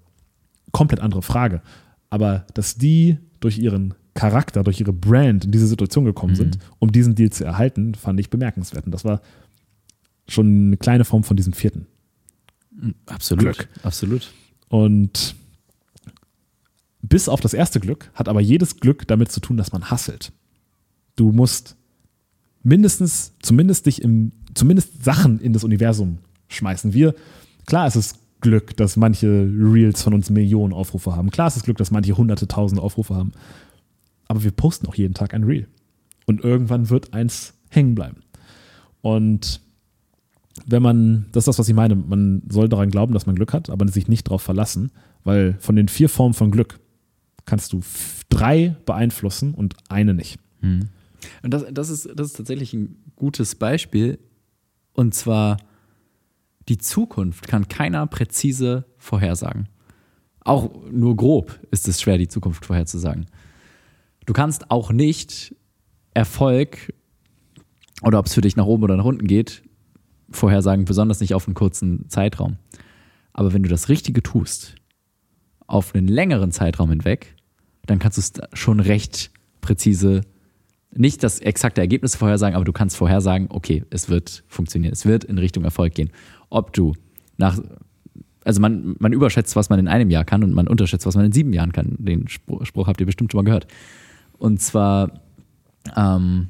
komplett andere Frage. Aber dass die durch ihren Charakter, durch ihre Brand in diese Situation gekommen sind, um diesen Deal zu erhalten, fand ich bemerkenswert. Und das war schon eine kleine Form von diesem vierten. Absolut. Glück. Absolut. Und bis auf das erste Glück hat aber jedes Glück damit zu tun, dass man hasselt. Du musst mindestens, zumindest dich im, zumindest Sachen in das Universum schmeißen. Wir, klar ist es Glück, dass manche Reels von uns Millionen Aufrufe haben. Klar ist es Glück, dass manche hunderte, tausende Aufrufe haben. Aber wir posten auch jeden Tag ein Reel. Und irgendwann wird eins hängen bleiben. Und wenn man, das ist das, was ich meine, man soll daran glauben, dass man Glück hat, aber sich nicht darauf verlassen, weil von den vier Formen von Glück kannst du drei beeinflussen und eine nicht. Und das, das, ist, das ist tatsächlich ein gutes Beispiel. Und zwar, die Zukunft kann keiner präzise vorhersagen. Auch nur grob ist es schwer, die Zukunft vorherzusagen. Du kannst auch nicht Erfolg oder ob es für dich nach oben oder nach unten geht, vorhersagen, besonders nicht auf einen kurzen Zeitraum. Aber wenn du das Richtige tust, auf einen längeren Zeitraum hinweg, dann kannst du es schon recht präzise, nicht das exakte Ergebnis vorhersagen, aber du kannst vorhersagen, okay, es wird funktionieren, es wird in Richtung Erfolg gehen. Ob du nach, also man, man überschätzt, was man in einem Jahr kann und man unterschätzt, was man in sieben Jahren kann. Den Spruch, habt ihr bestimmt schon mal gehört. Und zwar, ähm,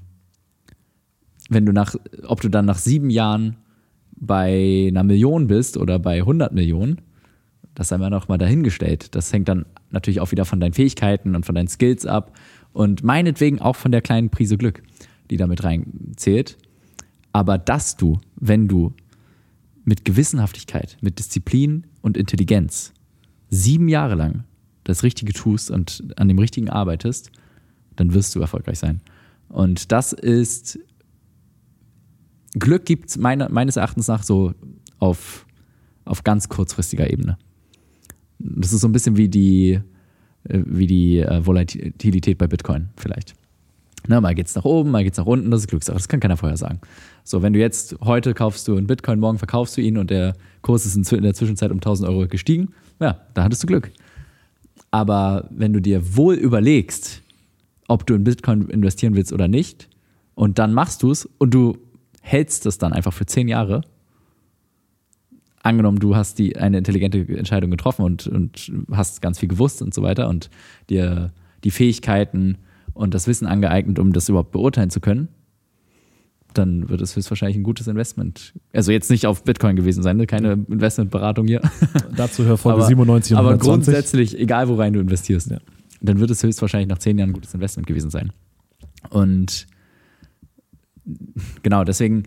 wenn du nach, ob du dann nach sieben Jahren bei einer Million bist oder bei 100 Millionen, das sei mal noch mal dahingestellt. Das hängt dann natürlich auch wieder von deinen Fähigkeiten und von deinen Skills ab und meinetwegen auch von der kleinen Prise Glück, die damit reinzählt. Aber dass du, wenn du mit Gewissenhaftigkeit, mit Disziplin und Intelligenz sieben Jahre lang das Richtige tust und an dem Richtigen arbeitest, dann wirst du erfolgreich sein. Und das ist Glück gibt es meine, meines Erachtens nach so auf, auf ganz kurzfristiger Ebene. Das ist so ein bisschen wie die, äh, wie die äh, Volatilität bei Bitcoin vielleicht. Ne, mal geht's nach oben, mal geht's nach unten, das ist Glückssache, das kann keiner vorher sagen. So, wenn du jetzt heute kaufst du einen Bitcoin, morgen verkaufst du ihn und der Kurs ist in der Zwischenzeit um 1000 Euro gestiegen, ja, da hattest du Glück. Aber wenn du dir wohl überlegst, ob du in Bitcoin investieren willst oder nicht, und dann machst du es und du hältst es dann einfach für zehn Jahre, angenommen, du hast die, eine intelligente Entscheidung getroffen und, und hast ganz viel gewusst und so weiter und dir die Fähigkeiten und das Wissen angeeignet, um das überhaupt beurteilen zu können, dann wird es höchstwahrscheinlich ein gutes Investment. Also jetzt nicht auf Bitcoin gewesen sein, ne? keine Investmentberatung hier. Dazu hör Folge aber, 97 und aber 120. grundsätzlich, egal worein du investierst, Ja. dann wird es höchstwahrscheinlich nach zehn Jahren ein gutes Investment gewesen sein. Und genau, deswegen,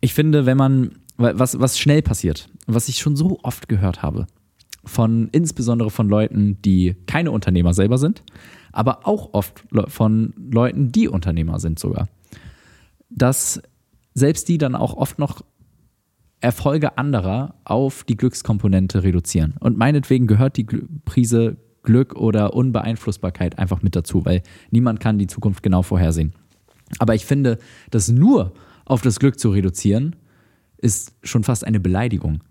ich finde, wenn man, was, was schnell passiert, was ich schon so oft gehört habe, von insbesondere von Leuten, die keine Unternehmer selber sind, aber auch oft von Leuten, die Unternehmer sind sogar, dass selbst die dann auch oft noch Erfolge anderer auf die Glückskomponente reduzieren. Und meinetwegen gehört die Prise Glück oder Unbeeinflussbarkeit einfach mit dazu, weil niemand kann die Zukunft genau vorhersehen. Aber ich finde, das nur auf das Glück zu reduzieren, ist schon fast eine Beleidigung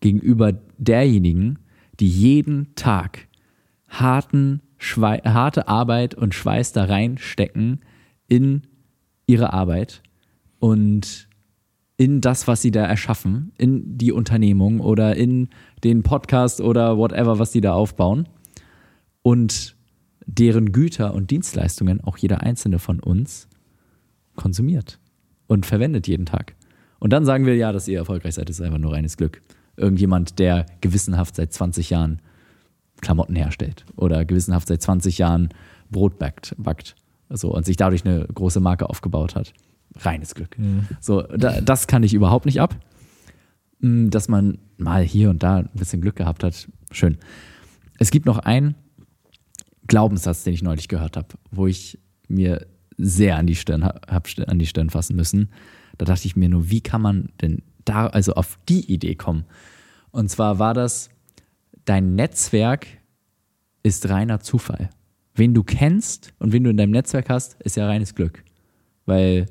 gegenüber derjenigen, die jeden Tag harten, harte Arbeit und Schweiß da reinstecken in ihre Arbeit und in das, was sie da erschaffen, in die Unternehmung oder in den Podcast oder whatever, was sie da aufbauen und deren Güter und Dienstleistungen auch jeder einzelne von uns konsumiert und verwendet jeden Tag. Und dann sagen wir, ja, dass ihr erfolgreich seid, ist einfach nur reines Glück. Irgendjemand, der gewissenhaft seit 20 Jahren Klamotten herstellt oder gewissenhaft seit 20 Jahren Brot backt, backt so, und sich dadurch eine große Marke aufgebaut hat. Reines Glück. Mhm. So, da, das kann ich überhaupt nicht ab. Mm, dass man mal hier und da ein bisschen Glück gehabt hat, schön. Es gibt noch einen Glaubenssatz, den ich neulich gehört habe, wo ich mir sehr an die Stirn habe an die Stirn fassen müssen. Da dachte ich mir nur, wie kann man denn da also auf die Idee kommen? Und zwar war das, dein Netzwerk ist reiner Zufall. Wen du kennst und wen du in deinem Netzwerk hast, ist ja reines Glück. Weil,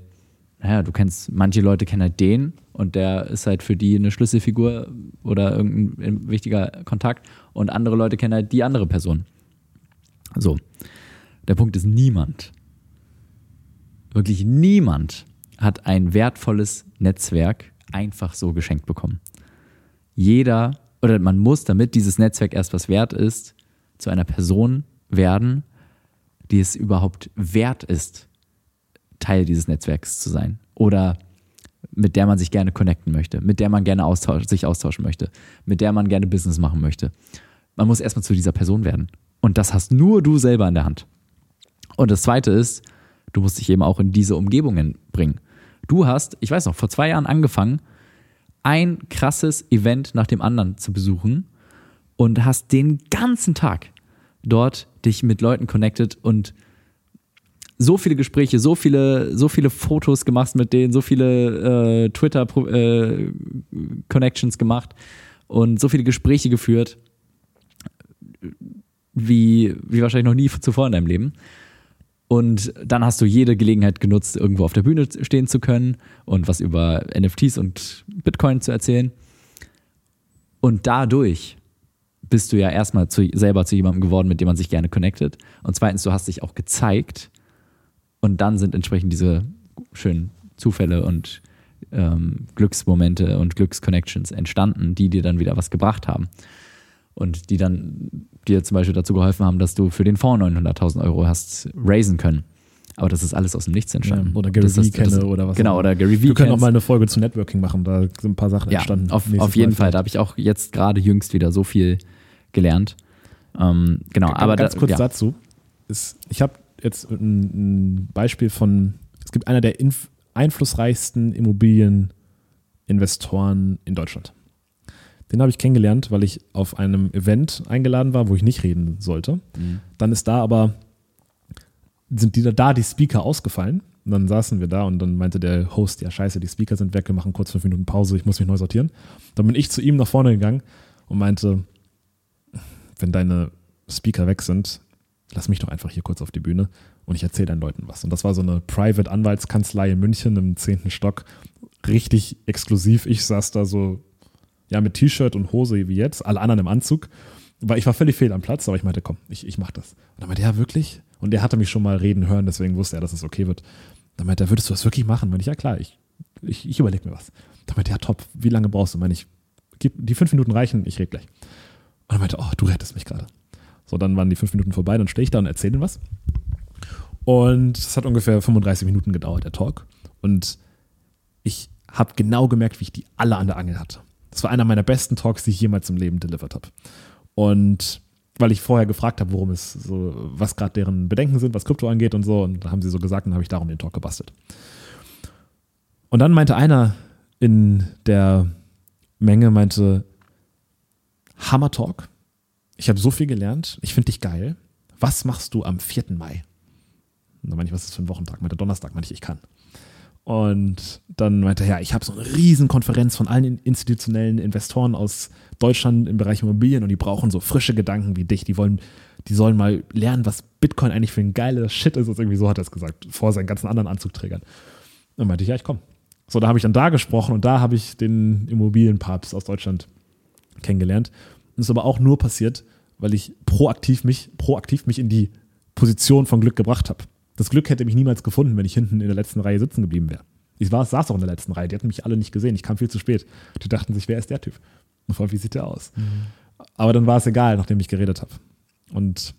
naja, du kennst, manche Leute kennen halt den und der ist halt für die eine Schlüsselfigur oder irgendein wichtiger Kontakt und andere Leute kennen halt die andere Person. So. Der Punkt ist, niemand, wirklich niemand hat ein wertvolles Netzwerk einfach so geschenkt bekommen. Jeder, oder man muss, damit dieses Netzwerk erst was wert ist, zu einer Person werden, die es überhaupt wert ist, Teil dieses Netzwerks zu sein. Oder mit der man sich gerne connecten möchte, mit der man gerne austausch, sich austauschen möchte, mit der man gerne Business machen möchte. Man muss erstmal zu dieser Person werden. Und das hast nur du selber in der Hand. Und das Zweite ist, du musst dich eben auch in diese Umgebungen bringen. Du hast, ich weiß noch, vor zwei Jahren angefangen, ein krasses Event nach dem anderen zu besuchen und hast den ganzen Tag dort dich mit Leuten connected und so viele Gespräche, so viele, so viele Fotos gemacht mit denen, so viele äh, Twitter-Connections äh, gemacht und so viele Gespräche geführt, wie, wie wahrscheinlich noch nie zuvor in deinem Leben. Und dann hast du jede Gelegenheit genutzt, irgendwo auf der Bühne stehen zu können und was über NFTs und Bitcoin zu erzählen. Und dadurch bist du ja erstmal zu, selber zu jemandem geworden, mit dem man sich gerne connectet. Und zweitens, du hast dich auch gezeigt. Und dann sind entsprechend diese schönen Zufälle und ähm, Glücksmomente und Glücksconnections entstanden, die dir dann wieder was gebracht haben. Und die dann dir zum Beispiel dazu geholfen haben, dass du für den Fonds 900.000 Euro hast raisen können. Aber das ist alles aus dem Nichts entstanden. Ja, oder Gary Vee kenne oder was. Genau, oder Gary Vee. Wir können auch mal eine Folge zu Networking machen, da sind ein paar Sachen ja, entstanden. Auf, auf jeden Fall, da habe ich auch jetzt gerade jüngst wieder so viel gelernt. Ähm, genau, ganz aber ganz da, kurz ja. dazu. Ist, ich habe jetzt ein, ein Beispiel von, es gibt einer der inf einflussreichsten Immobilieninvestoren in Deutschland. Den habe ich kennengelernt, weil ich auf einem Event eingeladen war, wo ich nicht reden sollte. Mhm. Dann ist da aber, sind die, da die Speaker ausgefallen. Und dann saßen wir da und dann meinte der Host, ja scheiße, die Speaker sind weg, wir machen kurz fünf Minuten Pause, ich muss mich neu sortieren. Dann bin ich zu ihm nach vorne gegangen und meinte, wenn deine Speaker weg sind, lass mich doch einfach hier kurz auf die Bühne und ich erzähle deinen Leuten was. Und das war so eine Private-Anwaltskanzlei in München im zehnten Stock. Richtig exklusiv. Ich saß da so, ja, mit T-Shirt und Hose wie jetzt, alle anderen im Anzug. Weil ich war völlig fehl am Platz, aber ich meinte, komm, ich, ich mach das. Und dann meinte er, ja, wirklich? Und er hatte mich schon mal reden hören, deswegen wusste er, dass es okay wird. Dann meinte er, würdest du das wirklich machen? Meinte ich, ja klar, ich, ich, ich überlege mir was. Dann meinte er, ja, top, wie lange brauchst du? Meine ich, die fünf Minuten reichen, ich rede gleich. Und er meinte, oh, du rettest mich gerade. So, dann waren die fünf Minuten vorbei, dann stehe ich da und erzähle ihm was. Und es hat ungefähr 35 Minuten gedauert, der Talk. Und ich habe genau gemerkt, wie ich die alle an der Angel hatte. Das war einer meiner besten Talks, die ich jemals im Leben delivered habe. Und weil ich vorher gefragt habe, worum es so, was gerade deren Bedenken sind, was Krypto angeht und so, und da haben sie so gesagt, und habe ich darum den Talk gebastelt. Und dann meinte einer in der Menge, meinte, Hammer Talk. Ich habe so viel gelernt. Ich finde dich geil. Was machst du am 4. Mai? Und dann meinte ich, was ist das für ein Wochentag? Meinte Donnerstag, meinte ich, ich kann. Und dann meinte er, ja, ich habe so eine riesen Konferenz von allen institutionellen Investoren aus Deutschland im Bereich Immobilien und die brauchen so frische Gedanken wie dich. Die wollen die sollen mal lernen, was Bitcoin eigentlich für ein geiler Shit ist. Und irgendwie so hat er es gesagt, vor seinen ganzen anderen Anzugträgern. Dann meinte ich, ja, ich komme. So, da habe ich dann da gesprochen und da habe ich den Immobilienpapst aus Deutschland kennengelernt. Und ist aber auch nur passiert, weil ich proaktiv mich, proaktiv mich in die Position von Glück gebracht habe. Das Glück hätte mich niemals gefunden, wenn ich hinten in der letzten Reihe sitzen geblieben wäre. Ich war, saß auch in der letzten Reihe, die hatten mich alle nicht gesehen. Ich kam viel zu spät. Die dachten sich, wer ist der Typ? Und vor allem, wie sieht der aus? Mhm. Aber dann war es egal, nachdem ich geredet habe. Und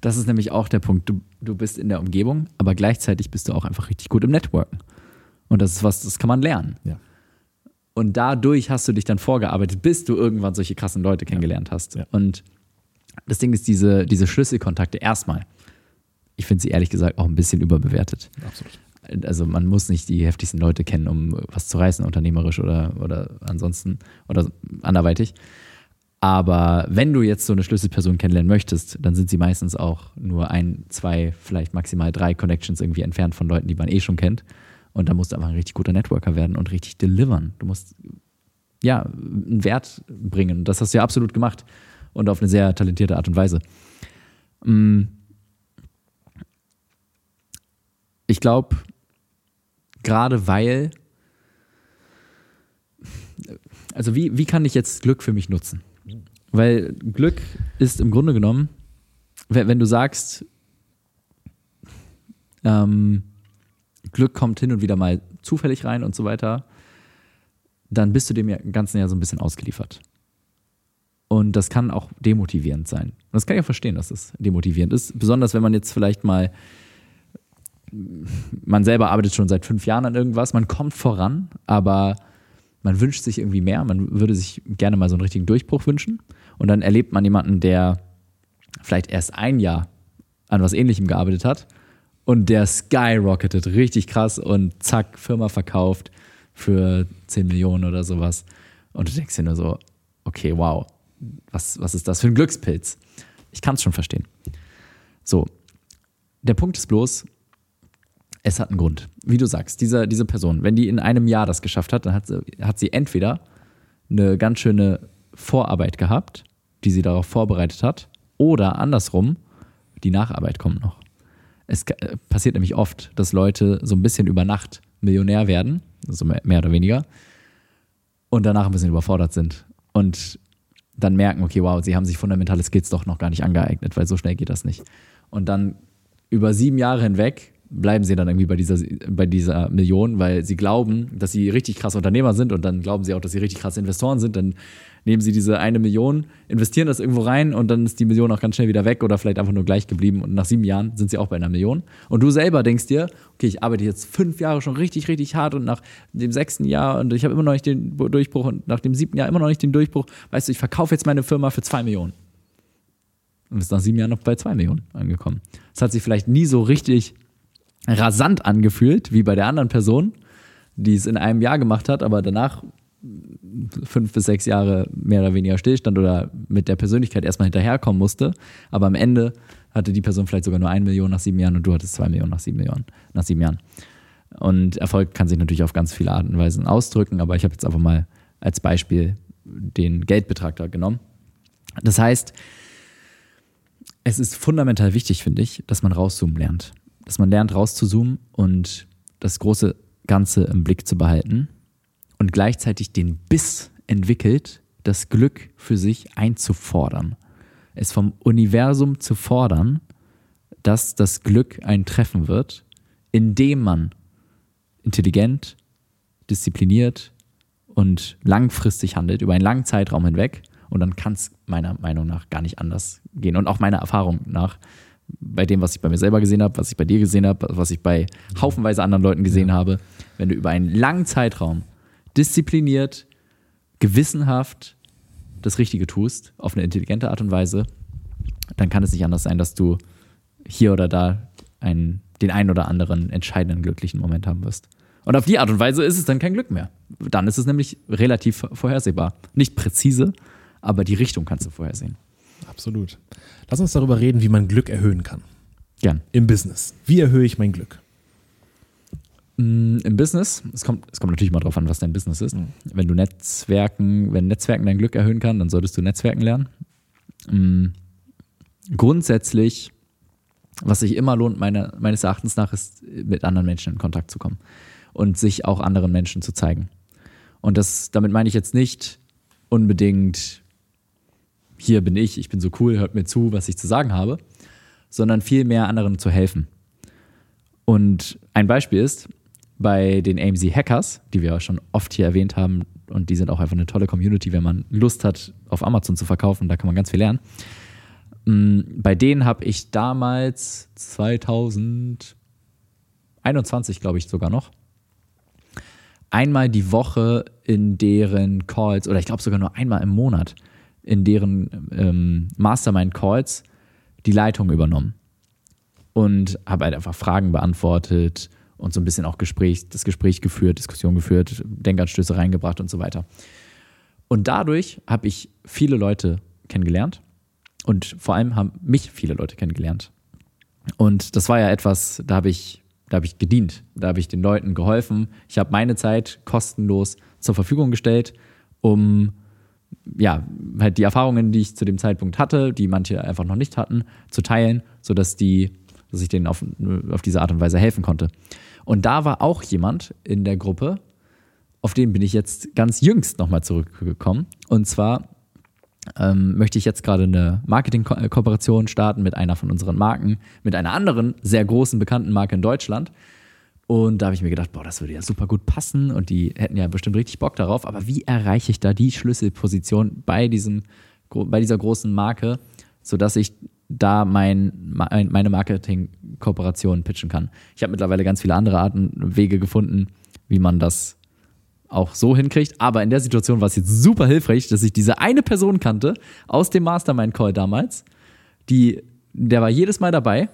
das ist nämlich auch der Punkt. Du, du bist in der Umgebung, aber gleichzeitig bist du auch einfach richtig gut im Networken. Und das ist was, das kann man lernen. Ja. Und dadurch hast du dich dann vorgearbeitet, bis du irgendwann solche krassen Leute kennengelernt hast. Ja. Und das Ding ist, diese, diese Schlüsselkontakte erstmal, ich finde sie ehrlich gesagt auch ein bisschen überbewertet. Absolut. Also man muss nicht die heftigsten Leute kennen, um was zu reißen, unternehmerisch oder, oder ansonsten oder anderweitig. Aber wenn du jetzt so eine Schlüsselperson kennenlernen möchtest, dann sind sie meistens auch nur ein, zwei, vielleicht maximal drei Connections irgendwie entfernt von Leuten, die man eh schon kennt. Und da musst du einfach ein richtig guter Networker werden und richtig delivern. Du musst ja einen Wert bringen. Und das hast du ja absolut gemacht. Und auf eine sehr talentierte Art und Weise. Mm. Ich glaube, gerade weil, also wie, wie kann ich jetzt Glück für mich nutzen? Weil Glück ist im Grunde genommen, wenn du sagst, ähm, Glück kommt hin und wieder mal zufällig rein und so weiter, dann bist du dem Ganzen ja so ein bisschen ausgeliefert. Und das kann auch demotivierend sein. Das kann ich auch verstehen, dass das demotivierend ist. Besonders wenn man jetzt vielleicht mal, man selber arbeitet schon seit fünf Jahren an irgendwas, man kommt voran, aber man wünscht sich irgendwie mehr, man würde sich gerne mal so einen richtigen Durchbruch wünschen. Und dann erlebt man jemanden, der vielleicht erst ein Jahr an was ähnlichem gearbeitet hat und der skyrocketet richtig krass und zack, Firma verkauft für 10 Millionen oder sowas. Und du denkst dir nur so, okay, wow, was, was ist das für ein Glückspilz? Ich kann es schon verstehen. So, der Punkt ist bloß, es hat einen Grund. Wie du sagst, diese, diese Person, wenn die in einem Jahr das geschafft hat, dann hat sie, hat sie entweder eine ganz schöne Vorarbeit gehabt, die sie darauf vorbereitet hat, oder andersrum, die Nacharbeit kommt noch. Es äh, passiert nämlich oft, dass Leute so ein bisschen über Nacht Millionär werden, also mehr oder weniger, und danach ein bisschen überfordert sind. Und dann merken, okay, wow, sie haben sich fundamentale Skills doch noch gar nicht angeeignet, weil so schnell geht das nicht. Und dann über sieben Jahre hinweg bleiben sie dann irgendwie bei dieser, bei dieser Million, weil sie glauben, dass sie richtig krasse Unternehmer sind und dann glauben sie auch, dass sie richtig krasse Investoren sind. Dann nehmen sie diese eine Million, investieren das irgendwo rein und dann ist die Million auch ganz schnell wieder weg oder vielleicht einfach nur gleich geblieben und nach sieben Jahren sind sie auch bei einer Million. Und du selber denkst dir, okay, ich arbeite jetzt fünf Jahre schon richtig, richtig hart und nach dem sechsten Jahr und ich habe immer noch nicht den Durchbruch und nach dem siebten Jahr immer noch nicht den Durchbruch, weißt du, ich verkaufe jetzt meine Firma für zwei Millionen. Und bist nach sieben Jahren noch bei zwei Millionen angekommen. Das hat sich vielleicht nie so richtig rasant angefühlt, wie bei der anderen Person, die es in einem Jahr gemacht hat, aber danach fünf bis sechs Jahre mehr oder weniger stillstand oder mit der Persönlichkeit erstmal hinterherkommen musste. Aber am Ende hatte die Person vielleicht sogar nur eine Million nach sieben Jahren und du hattest zwei Millionen nach sieben Millionen, nach sieben Jahren. Und Erfolg kann sich natürlich auf ganz viele Arten und Weisen ausdrücken, aber ich habe jetzt einfach mal als Beispiel den Geldbetrag da genommen. Das heißt, es ist fundamental wichtig, finde ich, dass man rauszoomen lernt. Dass man lernt, rauszuzoomen und das große Ganze im Blick zu behalten und gleichzeitig den Biss entwickelt, das Glück für sich einzufordern. Es vom Universum zu fordern, dass das Glück einen treffen wird, indem man intelligent, diszipliniert und langfristig handelt, über einen langen Zeitraum hinweg. Und dann kann es meiner Meinung nach gar nicht anders gehen. Und auch meiner Erfahrung nach, bei dem, was ich bei mir selber gesehen habe, was ich bei dir gesehen habe, was ich bei haufenweise anderen Leuten gesehen ja. habe, wenn du über einen langen Zeitraum diszipliniert, gewissenhaft das Richtige tust, auf eine intelligente Art und Weise, dann kann es nicht anders sein, dass du hier oder da einen, den einen oder anderen entscheidenden glücklichen Moment haben wirst. Und auf die Art und Weise ist es dann kein Glück mehr. Dann ist es nämlich relativ vorhersehbar. Nicht präzise, aber die Richtung kannst du vorhersehen. Absolut. Lass uns darüber reden, wie man Glück erhöhen kann. Gern. Im Business. Wie erhöhe ich mein Glück? Mm, Im Business, es kommt, es kommt natürlich mal drauf an, was dein Business ist. Mhm. Wenn du Netzwerken, wenn Netzwerken dein Glück erhöhen kann, dann solltest du Netzwerken lernen. Mm, grundsätzlich, was sich immer lohnt, meine, meines Erachtens nach, ist, mit anderen Menschen in Kontakt zu kommen und sich auch anderen Menschen zu zeigen. Und das, damit meine ich jetzt nicht unbedingt, hier bin ich, ich bin so cool, hört mir zu, was ich zu sagen habe, sondern vielmehr anderen zu helfen. Und ein Beispiel ist, bei den AMZ Hackers, die wir schon oft hier erwähnt haben, und die sind auch einfach eine tolle Community, wenn man Lust hat, auf Amazon zu verkaufen, da kann man ganz viel lernen. Mm, bei denen habe ich damals 2021, glaube ich, sogar noch, einmal die Woche in deren Calls, oder ich glaube sogar nur einmal im Monat, in deren ähm, Mastermind-Calls die Leitung übernommen. Und habe halt einfach Fragen beantwortet und so ein bisschen auch Gespräch, das Gespräch geführt, Diskussion geführt, Denkanstöße reingebracht und so weiter. Und dadurch habe ich viele Leute kennengelernt und vor allem haben mich viele Leute kennengelernt. Und das war ja etwas, da habe ich, da habe ich gedient, da habe ich den Leuten geholfen. Ich habe meine Zeit kostenlos zur Verfügung gestellt, um ja, halt die Erfahrungen, die ich zu dem Zeitpunkt hatte, die manche einfach noch nicht hatten, zu teilen, sodass die, dass ich denen auf, auf diese Art und Weise helfen konnte. Und da war auch jemand in der Gruppe, auf den bin ich jetzt ganz jüngst nochmal zurückgekommen. Und zwar ähm, möchte ich jetzt gerade eine Marketing-Kooperation starten mit einer von unseren Marken, mit einer anderen sehr großen, bekannten Marke in Deutschland. Und da habe ich mir gedacht, boah, das würde ja super gut passen und die hätten ja bestimmt richtig Bock darauf. Aber wie erreiche ich da die Schlüsselposition bei, diesem, bei dieser großen Marke, sodass ich da mein, meine Marketing-Kooperation pitchen kann? Ich habe mittlerweile ganz viele andere Arten, Wege gefunden, wie man das auch so hinkriegt. Aber in der Situation war es jetzt super hilfreich, dass ich diese eine Person kannte aus dem Mastermind-Call damals. Die, der war jedes Mal dabei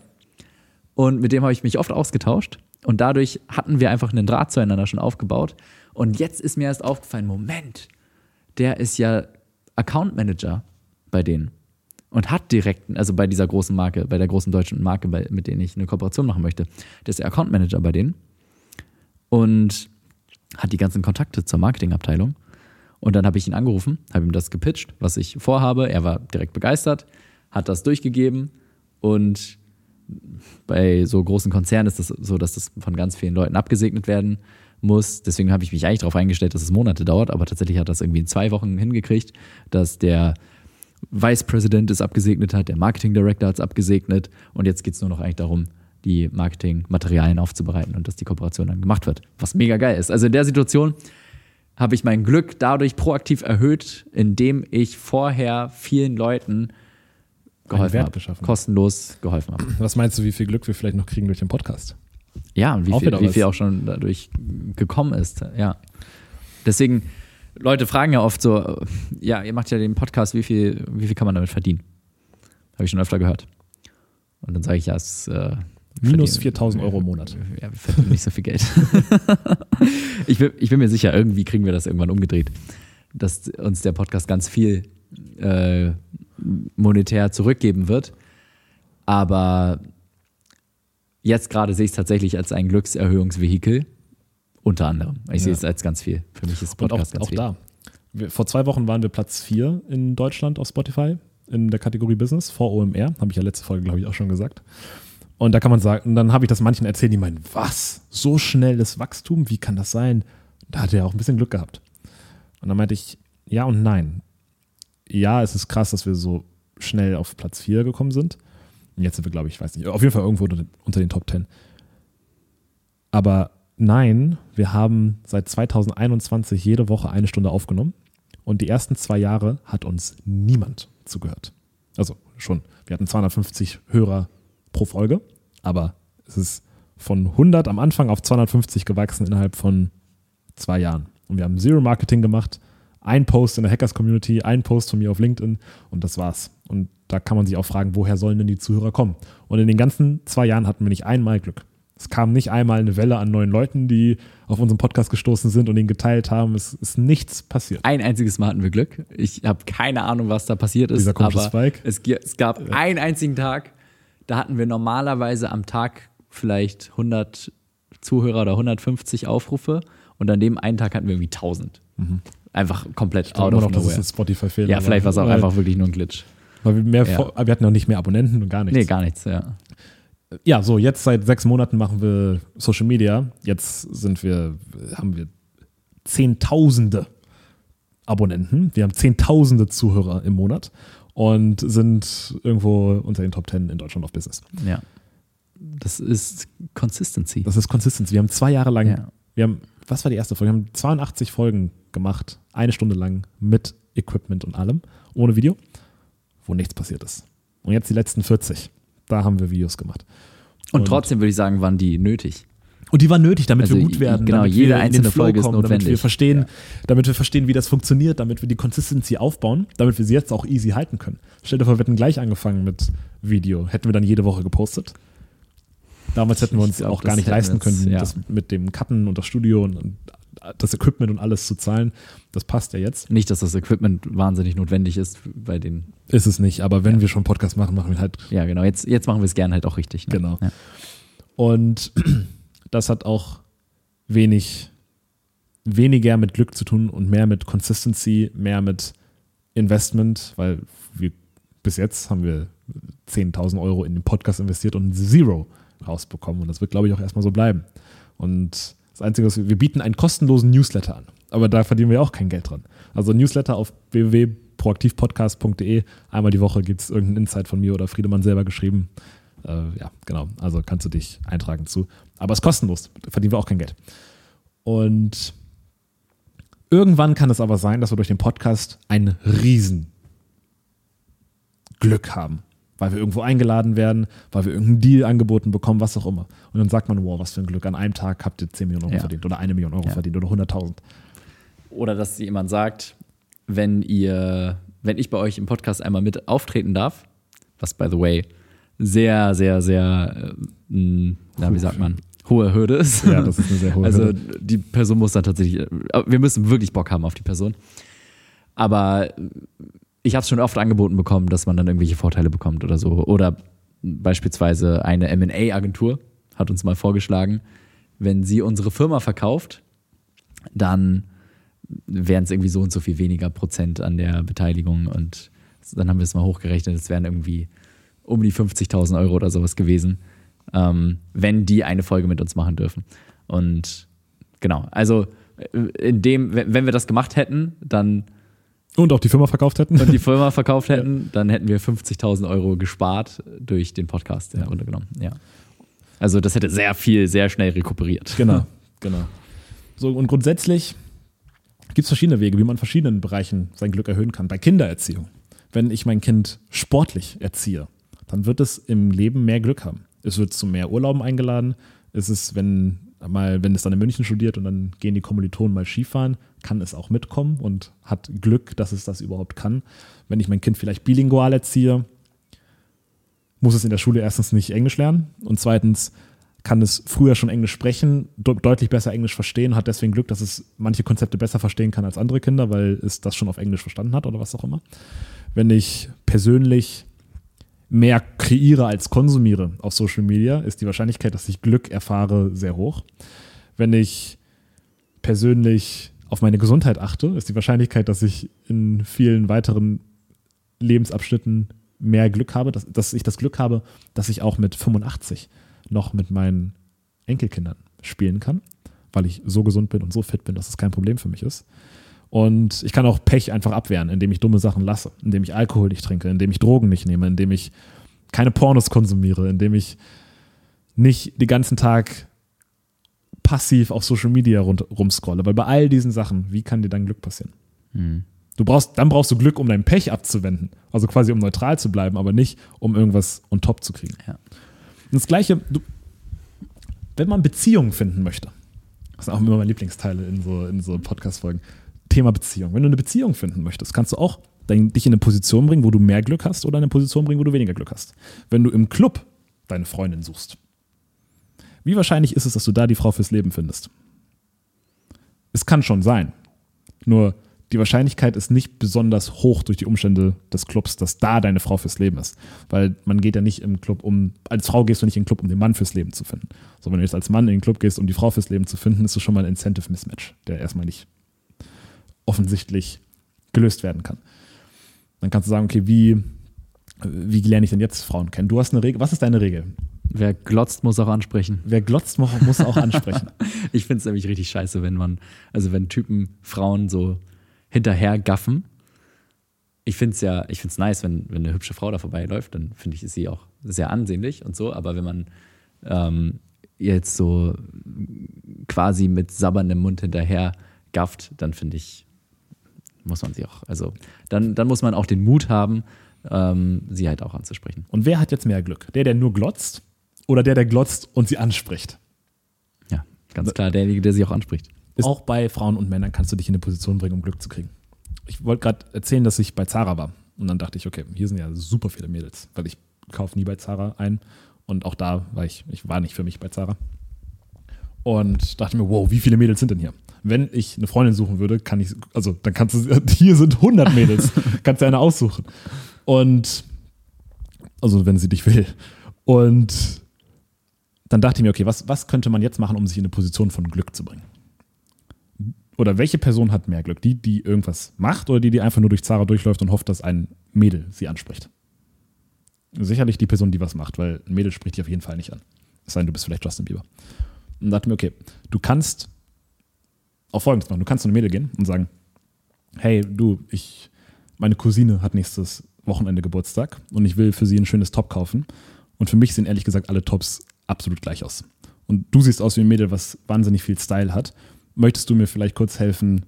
und mit dem habe ich mich oft ausgetauscht. Und dadurch hatten wir einfach einen Draht zueinander schon aufgebaut. Und jetzt ist mir erst aufgefallen, Moment, der ist ja Account Manager bei denen und hat direkt, also bei dieser großen Marke, bei der großen deutschen Marke, bei, mit denen ich eine Kooperation machen möchte, der ist der Account Manager bei denen. Und hat die ganzen Kontakte zur Marketingabteilung. Und dann habe ich ihn angerufen, habe ihm das gepitcht, was ich vorhabe. Er war direkt begeistert, hat das durchgegeben und bei so großen Konzernen ist das so, dass das von ganz vielen Leuten abgesegnet werden muss. Deswegen habe ich mich eigentlich darauf eingestellt, dass es Monate dauert, aber tatsächlich hat das irgendwie in zwei Wochen hingekriegt, dass der Vice President es abgesegnet hat, der Marketing Director hat es abgesegnet und jetzt geht es nur noch eigentlich darum, die Marketingmaterialien aufzubereiten und dass die Kooperation dann gemacht wird. Was mega geil ist. Also in der Situation habe ich mein Glück dadurch proaktiv erhöht, indem ich vorher vielen Leuten geholfen habe. Kostenlos geholfen habe. Was meinst du, wie viel Glück wir vielleicht noch kriegen durch den Podcast? Ja, und wie, viel, wie viel auch schon dadurch gekommen ist. Ja. Deswegen, Leute fragen ja oft so, ja, ihr macht ja den Podcast, wie viel, wie viel kann man damit verdienen? Habe ich schon öfter gehört. Und dann sage ich, ja, es äh, Minus 4000 Euro im Monat. Ja, wir verdienen nicht so viel Geld. ich, bin, ich bin mir sicher, irgendwie kriegen wir das irgendwann umgedreht, dass uns der Podcast ganz viel äh, monetär zurückgeben wird. Aber jetzt gerade sehe ich es tatsächlich als ein Glückserhöhungsvehikel. Unter anderem. Ich ja. sehe es als ganz viel. Für mich ist Podcast Und auch, ganz auch viel. da. Wir, vor zwei Wochen waren wir Platz 4 in Deutschland auf Spotify in der Kategorie Business vor OMR. Habe ich ja letzte Folge, glaube ich, auch schon gesagt. Und da kann man sagen, dann habe ich das manchen erzählt, die meinen, was? So schnelles Wachstum? Wie kann das sein? Da hat er auch ein bisschen Glück gehabt. Und dann meinte ich, ja und nein. Ja, es ist krass, dass wir so schnell auf Platz 4 gekommen sind. Und jetzt sind wir, glaube ich, weiß nicht, auf jeden Fall irgendwo unter den Top 10. Aber nein, wir haben seit 2021 jede Woche eine Stunde aufgenommen. Und die ersten zwei Jahre hat uns niemand zugehört. Also schon, wir hatten 250 Hörer pro Folge, aber es ist von 100 am Anfang auf 250 gewachsen innerhalb von zwei Jahren. Und wir haben Zero Marketing gemacht, ein Post in der Hackers Community, ein Post von mir auf LinkedIn und das war's. Und da kann man sich auch fragen, woher sollen denn die Zuhörer kommen? Und in den ganzen zwei Jahren hatten wir nicht einmal Glück. Es kam nicht einmal eine Welle an neuen Leuten, die auf unseren Podcast gestoßen sind und ihn geteilt haben. Es ist nichts passiert. Ein einziges Mal hatten wir Glück. Ich habe keine Ahnung, was da passiert ist. Dieser aber Spike. Es, es gab ja. einen einzigen Tag, da hatten wir normalerweise am Tag vielleicht 100 Zuhörer oder 150 Aufrufe und an dem einen Tag hatten wir irgendwie 1000. Mhm. Einfach komplett ich out of noch, nowhere. Das ist ein Spotify-Fehler. Ja, vielleicht war es auch einfach wirklich nur ein Glitch. Weil wir, mehr Ja. wir hatten noch nicht mehr Abonnenten und gar nichts. Nee, gar nichts, ja. Ja, so, jetzt seit sechs Monaten machen wir Social Media. Jetzt sind wir, haben wir Zehntausende Abonnenten. Wir haben Zehntausende Zuhörer im Monat und sind irgendwo unter den Top Ten in Deutschland auf Business. Ja. Das ist Consistency. Das ist Consistency. Wir haben zwei Jahre lang, Ja. wir haben, was war die erste Folge? Wir haben 82 Folgen gemacht, eine Stunde lang mit Equipment und allem, ohne Video, wo nichts passiert ist. Und jetzt die letzten 40, da haben wir Videos gemacht. Und, Und- trotzdem würde ich sagen, waren die nötig. Und die war nötig, damit Also wir gut werden. genau, damit jede einzelne Flow Folge ist kommen, Damit wir, notwendig. verstehen, Ja. damit wir verstehen, wie das funktioniert, damit wir die Consistency aufbauen, damit wir sie jetzt auch easy halten können. Stell dir vor, wir hätten gleich angefangen mit Video. Hätten wir dann jede Woche gepostet. Damals hätten wir uns glaub, auch gar nicht leisten können, ja. das mit dem Cutten und das Studio und, und das Equipment und alles zu zahlen. Das passt ja jetzt. Nicht, dass das Equipment wahnsinnig notwendig ist bei den. Ist es nicht, aber wenn wir schon Podcast machen, machen wir halt Ja, genau. Jetzt, jetzt machen wir es gerne halt auch richtig. Ne? Genau. Ja. Und das hat auch wenig, weniger mit Glück zu tun und mehr mit Consistency, mehr mit Investment, weil wir bis jetzt haben wir 10.000 Euro in den Podcast investiert und Zero rausbekommen. Und das wird, glaube ich, auch erstmal so bleiben. Und das Einzige, was wir, wir bieten einen kostenlosen Newsletter an. Aber da verdienen wir auch kein Geld dran. Also Newsletter auf www.proaktivpodcast.de. Einmal die Woche gibt es irgendeinen Insight von mir oder Friedemann selber geschrieben. Äh, ja, genau. Also kannst du dich eintragen zu. Aber es ist kostenlos. Da verdienen wir auch kein Geld. Und irgendwann kann es aber sein, dass wir durch den Podcast ein riesen Glück haben. Weil wir irgendwo eingeladen werden, weil wir irgendeinen Deal angeboten bekommen, was auch immer. Und dann sagt man, wow, was für ein Glück. An einem Tag habt ihr 10 Millionen Euro Ja. verdient oder eine Million Euro Ja. verdient oder 100.000. Oder dass jemand sagt, wenn ihr, wenn ich bei euch im Podcast einmal mit auftreten darf, was by the way sehr, sehr, sehr, äh, na, wie sagt man, hohe Hürde ist. Ja, das ist eine sehr hohe also Hürde. die Person muss dann tatsächlich, äh, wir müssen wirklich Bock haben auf die Person. Aber ich habe es schon oft angeboten bekommen, dass man dann irgendwelche Vorteile bekommt oder so. Oder beispielsweise eine M&A-Agentur hat uns mal vorgeschlagen, wenn sie unsere Firma verkauft, dann wären es irgendwie so und so viel weniger Prozent an der Beteiligung und dann haben wir es mal hochgerechnet, es wären irgendwie um die 50.000 Euro oder sowas gewesen, ähm, wenn die eine Folge mit uns machen dürfen. Und genau, also äh, in dem, wenn wenn wir das gemacht hätten, dann Und auch die Firma verkauft hätten. und die Firma verkauft hätten, dann hätten wir 50.000 Euro gespart durch den Podcast, ja, runtergenommen. Ja. Also das hätte sehr viel, sehr schnell rekuperiert. Genau, genau. So, und grundsätzlich gibt es verschiedene Wege, wie man in verschiedenen Bereichen sein Glück erhöhen kann. Bei Kindererziehung. Wenn ich mein Kind sportlich erziehe, dann wird es im Leben mehr Glück haben. Es wird zu mehr Urlauben eingeladen. Es ist, wenn mal, wenn es dann in München studiert und dann gehen die Kommilitonen mal Skifahren, kann es auch mitkommen und hat Glück, dass es das überhaupt kann. Wenn ich mein Kind vielleicht bilingual erziehe, muss es in der Schule erstens nicht Englisch lernen und zweitens kann es früher schon Englisch sprechen, de deutlich besser Englisch verstehen, hat deswegen Glück, dass es manche Konzepte besser verstehen kann als andere Kinder, weil es das schon auf Englisch verstanden hat oder was auch immer. Wenn ich persönlich mehr kreiere als konsumiere auf Social Media, ist die Wahrscheinlichkeit, dass ich Glück erfahre, sehr hoch. Wenn ich persönlich auf meine Gesundheit achte, ist die Wahrscheinlichkeit, dass ich in vielen weiteren Lebensabschnitten mehr Glück habe, dass, dass ich das Glück habe, dass ich auch mit 85 noch mit meinen Enkelkindern spielen kann, weil ich so gesund bin und so fit bin, dass es kein Problem für mich ist. Und ich kann auch Pech einfach abwehren, indem ich dumme Sachen lasse, indem ich Alkohol nicht trinke, indem ich Drogen nicht nehme, indem ich keine Pornos konsumiere, indem ich nicht den ganzen Tag passiv auf Social Media rund, rumscrolle. Weil bei all diesen Sachen, wie kann dir dann Glück passieren? Du brauchst, dann brauchst du Glück, um dein Pech abzuwenden. Also quasi um neutral zu bleiben, aber nicht, um irgendwas on top zu kriegen. Ja. Und das Gleiche, du, wenn man Beziehungen finden möchte, das sind auch immer meine Lieblingsteile in so, in so Podcast-Folgen, Thema Beziehung. Wenn du eine Beziehung finden möchtest, kannst du auch dich in eine Position bringen, wo du mehr Glück hast oder in eine Position bringen, wo du weniger Glück hast. Wenn du im Club deine Freundin suchst, wie wahrscheinlich ist es, dass du da die Frau fürs Leben findest? Es kann schon sein. Nur die Wahrscheinlichkeit ist nicht besonders hoch durch die Umstände des Clubs, dass da deine Frau fürs Leben ist. Weil man geht ja nicht im Club, um, als Frau gehst du nicht in den Club, um den Mann fürs Leben zu finden. So, wenn du jetzt als Mann in den Club gehst, um die Frau fürs Leben zu finden, ist das schon mal ein Incentive Mismatch, der erstmal nicht offensichtlich gelöst werden kann. Dann kannst du sagen, okay, wie Wie lerne ich denn jetzt Frauen kennen? Du hast eine Regel. Was ist deine Regel? Wer glotzt, muss auch ansprechen. Wer glotzt, muss auch ansprechen. Ich finde es nämlich richtig scheiße, wenn man, also wenn Typen Frauen so hinterher gaffen. Ich finde es ja, ich finde es nice, wenn, wenn eine hübsche Frau da vorbeiläuft, dann finde ich, ist sie auch sehr ansehnlich und so. Aber wenn man ähm, jetzt so quasi mit sabberndem Mund hinterher gafft, dann finde ich, muss man sie auch, also dann, dann muss man auch den Mut haben, ähm, sie halt auch anzusprechen. Und wer hat jetzt mehr Glück? Der, der nur glotzt oder der, der glotzt und sie anspricht? Ja, ganz klar, derjenige, der sie auch anspricht. auch bei Frauen und Männern kannst du dich in eine Position bringen, um Glück zu kriegen. Ich wollte gerade erzählen, dass ich bei Zara war. Und dann dachte ich, okay, hier sind ja super viele Mädels, weil ich kaufe nie bei Zara ein. Und auch da war ich, ich war nicht für mich bei Zara. Und dachte mir, wow, wie viele Mädels sind denn hier? Wenn ich eine Freundin suchen würde, kann ich, also dann kannst du, hier sind 100 Mädels, kannst du eine aussuchen. Und, also wenn sie dich will. Und dann dachte ich mir, okay, was, was könnte man jetzt machen, um sich in eine Position von Glück zu bringen? Oder welche Person hat mehr Glück? Die, die irgendwas macht oder die, die einfach nur durch Zara durchläuft und hofft, dass ein Mädel sie anspricht? Sicherlich die Person, die was macht, weil ein Mädel spricht dich auf jeden Fall nicht an. Es sei denn, du bist vielleicht Justin Bieber. Und dachte mir, okay, du kannst auch folgendes machen. Du kannst zu einem Mädel gehen und sagen, hey, du, ich, meine Cousine hat nächstes Wochenende Geburtstag und ich will für sie ein schönes Top kaufen. Und für mich sehen ehrlich gesagt alle Tops absolut gleich aus. Und du siehst aus wie ein Mädel, was wahnsinnig viel Style hat. Möchtest du mir vielleicht kurz helfen,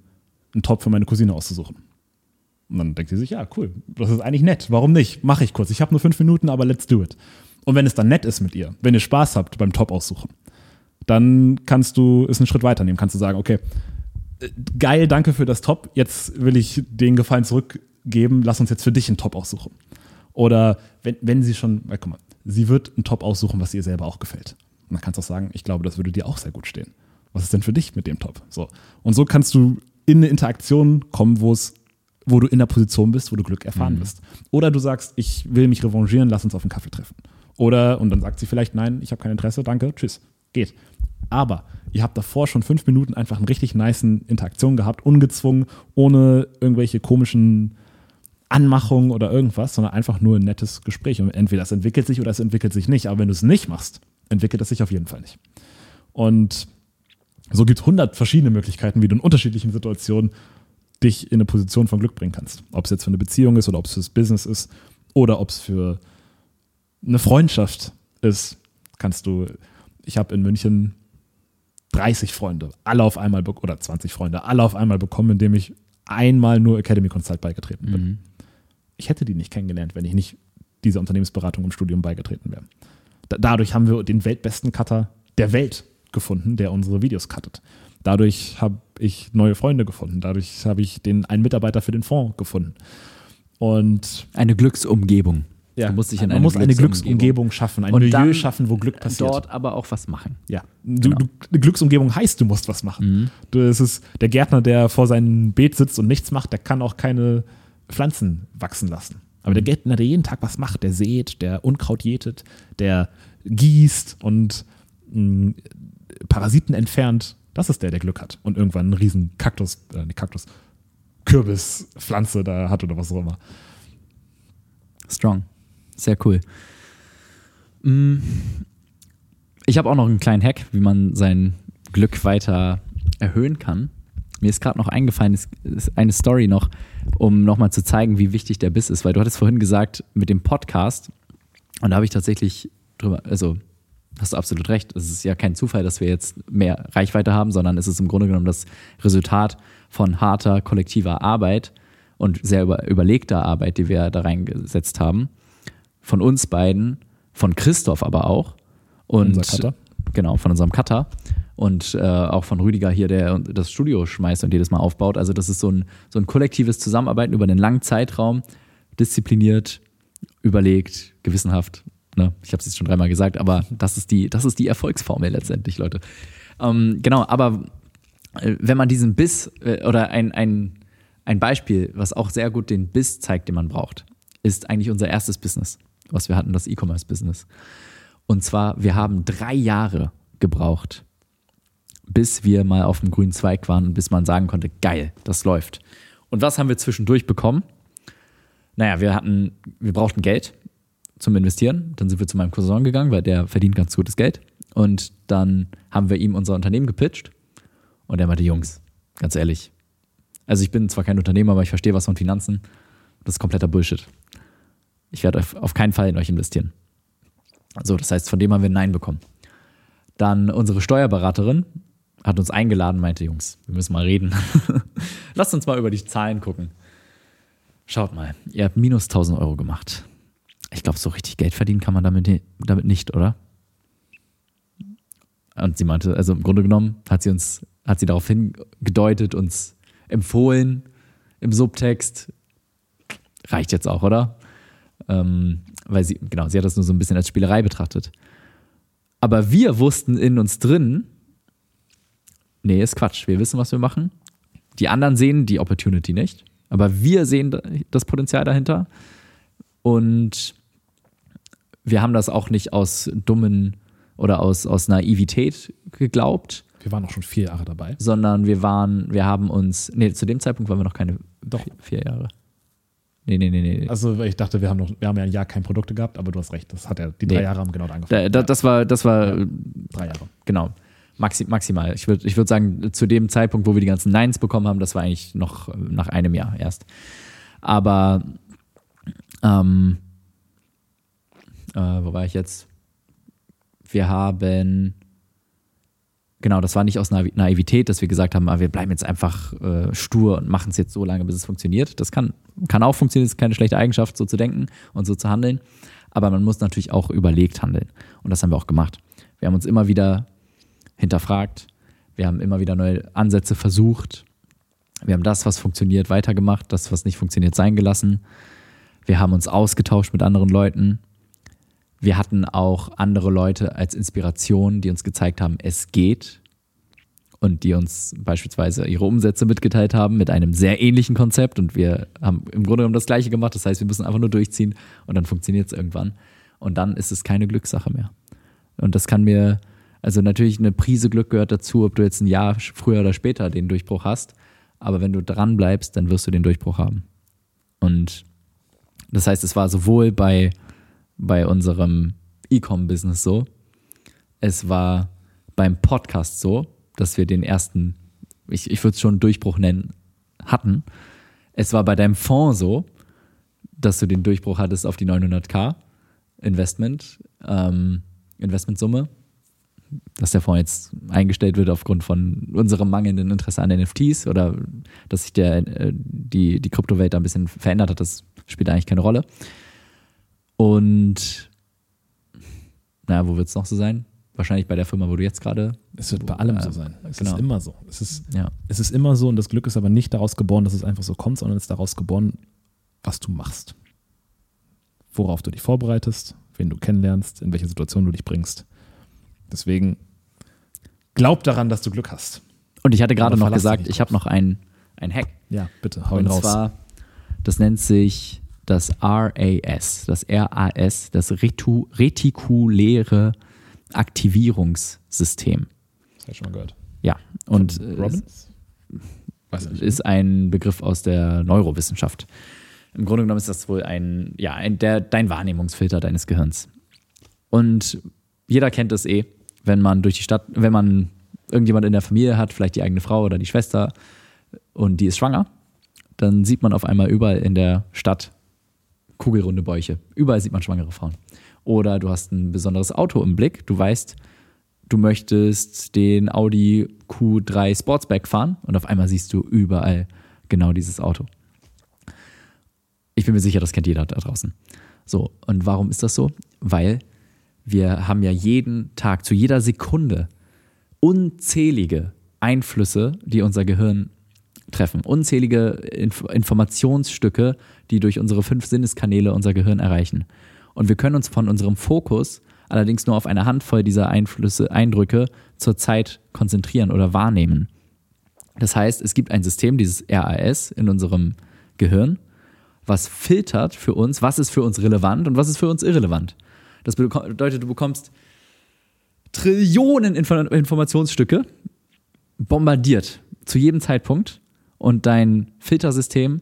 einen Top für meine Cousine auszusuchen? Und dann denkt sie sich, ja, cool, das ist eigentlich nett. Warum nicht? Mache ich kurz. Ich habe nur fünf Minuten, aber let's do it. Und wenn es dann nett ist mit ihr, wenn ihr Spaß habt beim Top aussuchen, dann kannst du es einen Schritt weiter nehmen. Kannst du sagen, okay, geil, danke für das Top. Jetzt will ich den Gefallen zurückgeben. Lass uns jetzt für dich einen Top aussuchen. Oder wenn, wenn sie schon, ja, guck mal, sie wird einen Top aussuchen, was ihr selber auch gefällt. Und dann kannst du auch sagen, ich glaube, das würde dir auch sehr gut stehen. Was ist denn für dich mit dem Top? So. Und so kannst du in eine Interaktion kommen, wo es wo du in der Position bist, wo du Glück erfahren Mhm. wirst. Oder du sagst, ich will mich revanchieren, lass uns auf einen Kaffee treffen. Oder, und dann sagt sie vielleicht, nein, ich habe kein Interesse, danke, tschüss, geht. Aber ihr habt davor schon fünf Minuten einfach einen richtig niceen Interaktion gehabt, ungezwungen, ohne irgendwelche komischen Anmachungen oder irgendwas, sondern einfach nur ein nettes Gespräch. Und entweder es entwickelt sich oder es entwickelt sich nicht. Aber wenn du es nicht machst, entwickelt es sich auf jeden Fall nicht. Und so gibt es hundert verschiedene Möglichkeiten, wie du in unterschiedlichen Situationen dich in eine Position von Glück bringen kannst. Ob es jetzt für eine Beziehung ist oder ob es fürs Business ist oder ob es für eine Freundschaft ist, kannst du. Ich habe in München 30 Freunde, alle auf einmal oder 20 Freunde, alle auf einmal bekommen, indem ich einmal nur Academy Consult beigetreten bin. Mhm. Ich hätte die nicht kennengelernt, wenn ich nicht dieser Unternehmensberatung im Studium beigetreten wäre. Da, dadurch haben wir den weltbesten Cutter der Welt gefunden, der unsere Videos cuttet. Dadurch habe ich neue Freunde gefunden. Dadurch habe ich den einen Mitarbeiter für den Fonds gefunden. Und Eine Glücksumgebung. ja, man muss eine Glücksumgebung schaffen, ein Und Milieu schaffen, wo Glück passiert. Dort aber auch was machen. Ja, du, Genau. du, eine Glücksumgebung heißt, du musst was machen. Mhm. Du, es ist der Gärtner, der vor seinem Beet sitzt und nichts macht, der kann auch keine Pflanzen wachsen lassen. Aber der Gärtner, der jeden Tag was macht, der sät, der Unkraut jätet, der gießt und mh, Parasiten entfernt, das ist der, der Glück hat und irgendwann einen riesen Kaktus, äh, nicht Kaktus, Kürbispflanze da hat oder was auch immer. Strong. Sehr cool. Mm. Ich habe auch noch einen kleinen Hack, wie man sein Glück weiter erhöhen kann. Mir ist gerade noch eingefallen, ist eine Story noch, um nochmal zu zeigen, wie wichtig der Biss ist, weil du hattest vorhin gesagt, mit dem Podcast, und da habe ich tatsächlich drüber, also hast du absolut recht, es ist ja kein Zufall, dass wir jetzt mehr Reichweite haben, sondern es ist im Grunde genommen das Resultat von harter kollektiver Arbeit und sehr über, überlegter Arbeit, die wir da reingesetzt haben. Von uns beiden, von Christoph aber auch. Und Unser Cutter. Genau, von unserem Cutter. Und äh, auch von Rüdiger hier, der das Studio schmeißt und jedes Mal aufbaut. Also, das ist so ein, so ein kollektives Zusammenarbeiten über einen langen Zeitraum, diszipliniert, überlegt, gewissenhaft. Ne? Ich habe es jetzt schon dreimal gesagt, aber das ist die, das ist die Erfolgsformel letztendlich, Leute. Ähm, genau, aber äh, wenn man diesen Biss äh, oder ein, ein, ein Beispiel, was auch sehr gut den Biss zeigt, den man braucht, ist eigentlich unser erstes Business, was wir hatten, das E-Commerce-Business. Und zwar, wir haben drei Jahre gebraucht, bis wir mal auf dem grünen Zweig waren und bis man sagen konnte, geil, das läuft. Und was haben wir zwischendurch bekommen? naja, wir hatten, wir brauchten Geld zum Investieren. Dann sind wir zu meinem Cousin gegangen, weil der verdient ganz gutes Geld. Und dann haben wir ihm unser Unternehmen gepitcht. Und er meinte, Jungs, ganz ehrlich, also ich bin zwar kein Unternehmer, aber ich verstehe was von Finanzen. Das ist kompletter Bullshit. Ich werde auf- keinen Fall in euch investieren. So, das heißt, von dem haben wir ein Nein bekommen. Dann unsere Steuerberaterin hat uns eingeladen, meinte, Jungs, wir müssen mal reden. Lasst uns mal über die Zahlen gucken. Schaut mal, ihr habt minus 1000 Euro gemacht. Ich glaube, so richtig Geld verdienen kann man damit, damit nicht, oder? Und sie meinte, also im Grunde genommen hat sie uns, hat sie darauf hingedeutet, uns empfohlen im Subtext. Reicht jetzt auch, oder? Ähm, weil sie, genau, sie hat das nur so ein bisschen als Spielerei betrachtet. Aber wir wussten in uns drin, nee, ist Quatsch. Wir wissen, was wir machen. Die anderen sehen die Opportunity nicht. Aber wir sehen das Potenzial dahinter. Und wir haben das auch nicht aus dummen oder aus, aus Naivität geglaubt, Wir waren auch schon vier Jahre dabei. sondern wir waren, wir haben uns, nee, zu dem Zeitpunkt waren wir noch keine Doch. vier, vier Jahre. Nee, nee, nee, nee. Also ich dachte, wir haben noch, wir haben ja ein Jahr kein Produkte gehabt, aber du hast recht. Das hat ja, die drei Nee. Jahre haben genau angefangen. Da, da, das war, das war, Ja. drei Jahre. genau, maxi, maximal. Ich würde ich würd sagen, zu dem Zeitpunkt, wo wir die ganzen Nines bekommen haben, das war eigentlich noch nach einem Jahr erst. Aber, ähm, äh, wo war ich jetzt? Wir haben, genau, das war nicht aus Naiv- Naivität, dass wir gesagt haben, ah, wir bleiben jetzt einfach äh, stur und machen es jetzt so lange, bis es funktioniert. Das kann, kann auch funktionieren, ist keine schlechte Eigenschaft, so zu denken und so zu handeln. Aber man muss natürlich auch überlegt handeln. Und das haben wir auch gemacht. Wir haben uns immer wieder hinterfragt. Wir haben immer wieder neue Ansätze versucht. Wir haben das, was funktioniert, weitergemacht, das, was nicht funktioniert, sein gelassen. Wir haben uns ausgetauscht mit anderen Leuten. Wir hatten auch andere Leute als Inspiration, die uns gezeigt haben, es geht und die uns beispielsweise ihre Umsätze mitgeteilt haben mit einem sehr ähnlichen Konzept und wir haben im Grunde genommen das gleiche gemacht. Das heißt, wir müssen einfach nur durchziehen und dann funktioniert es irgendwann. Und dann ist es keine Glückssache mehr. Und das kann mir, also natürlich eine Prise Glück gehört dazu, ob du jetzt ein Jahr früher oder später den Durchbruch hast. Aber wenn du dran bleibst, dann wirst du den Durchbruch haben. Und das heißt, es war sowohl bei, bei unserem E-Com-Business so, es war beim Podcast so, dass wir den ersten, ich, ich würde es schon Durchbruch nennen, hatten. Es war bei deinem Fonds so, dass du den Durchbruch hattest auf die 900k Investment, ähm, Investmentsumme, dass der Fonds jetzt eingestellt wird aufgrund von unserem mangelnden Interesse an NFTs oder dass sich der, äh, die, die Kryptowelt da ein bisschen verändert hat, das spielt eigentlich keine Rolle. Und naja, wo wird es noch so sein? Wahrscheinlich bei der Firma, wo du jetzt gerade. Es wird bei allem Äh, so sein. Es genau. ist immer so. Es ist, Ja. es ist immer so und das Glück ist aber nicht daraus geboren, dass es einfach so kommt, sondern es ist daraus geboren, was du machst. Worauf du dich vorbereitest, wen du kennenlernst, in welche Situation du dich bringst. Deswegen glaub daran, dass du Glück hast. Und ich hatte gerade noch gesagt, ich habe noch einen, Hack. Ja, bitte, hau Und ihn raus. zwar, das nennt sich das RAS, das RAS, das retikuläre Aktivierungssystem. das habe ich schon mal gehört. Ja, und äh, Robbins? Nicht. ist ein Begriff aus der Neurowissenschaft. Im Grunde genommen ist das wohl ein, ja, ein, der, dein Wahrnehmungsfilter deines Gehirns. Und jeder kennt es eh, wenn man durch die Stadt, wenn man irgendjemand in der Familie hat, vielleicht die eigene Frau oder die Schwester, und die ist schwanger, dann sieht man auf einmal überall in der Stadt kugelrunde Bäuche. Überall sieht man schwangere Frauen. Oder du hast ein besonderes Auto im Blick, du weißt, du möchtest den Audi Q3 Sportsback fahren und auf einmal siehst du überall genau dieses Auto. Ich bin mir sicher, das kennt jeder da draußen. So, und warum ist das so? Weil wir haben ja jeden Tag, zu jeder Sekunde unzählige Einflüsse, die unser Gehirn treffen. Unzählige Inf Informationsstücke, die durch unsere fünf Sinneskanäle unser Gehirn erreichen. Und wir können uns von unserem Fokus allerdings nur auf eine Handvoll dieser Einflüsse, Eindrücke zur Zeit konzentrieren oder wahrnehmen. Das heißt, es gibt ein System, dieses RAS in unserem Gehirn, was filtert für uns, was ist für uns relevant und was ist für uns irrelevant. Das bedeutet, du bekommst Trillionen Info Informationsstücke bombardiert zu jedem Zeitpunkt und dein Filtersystem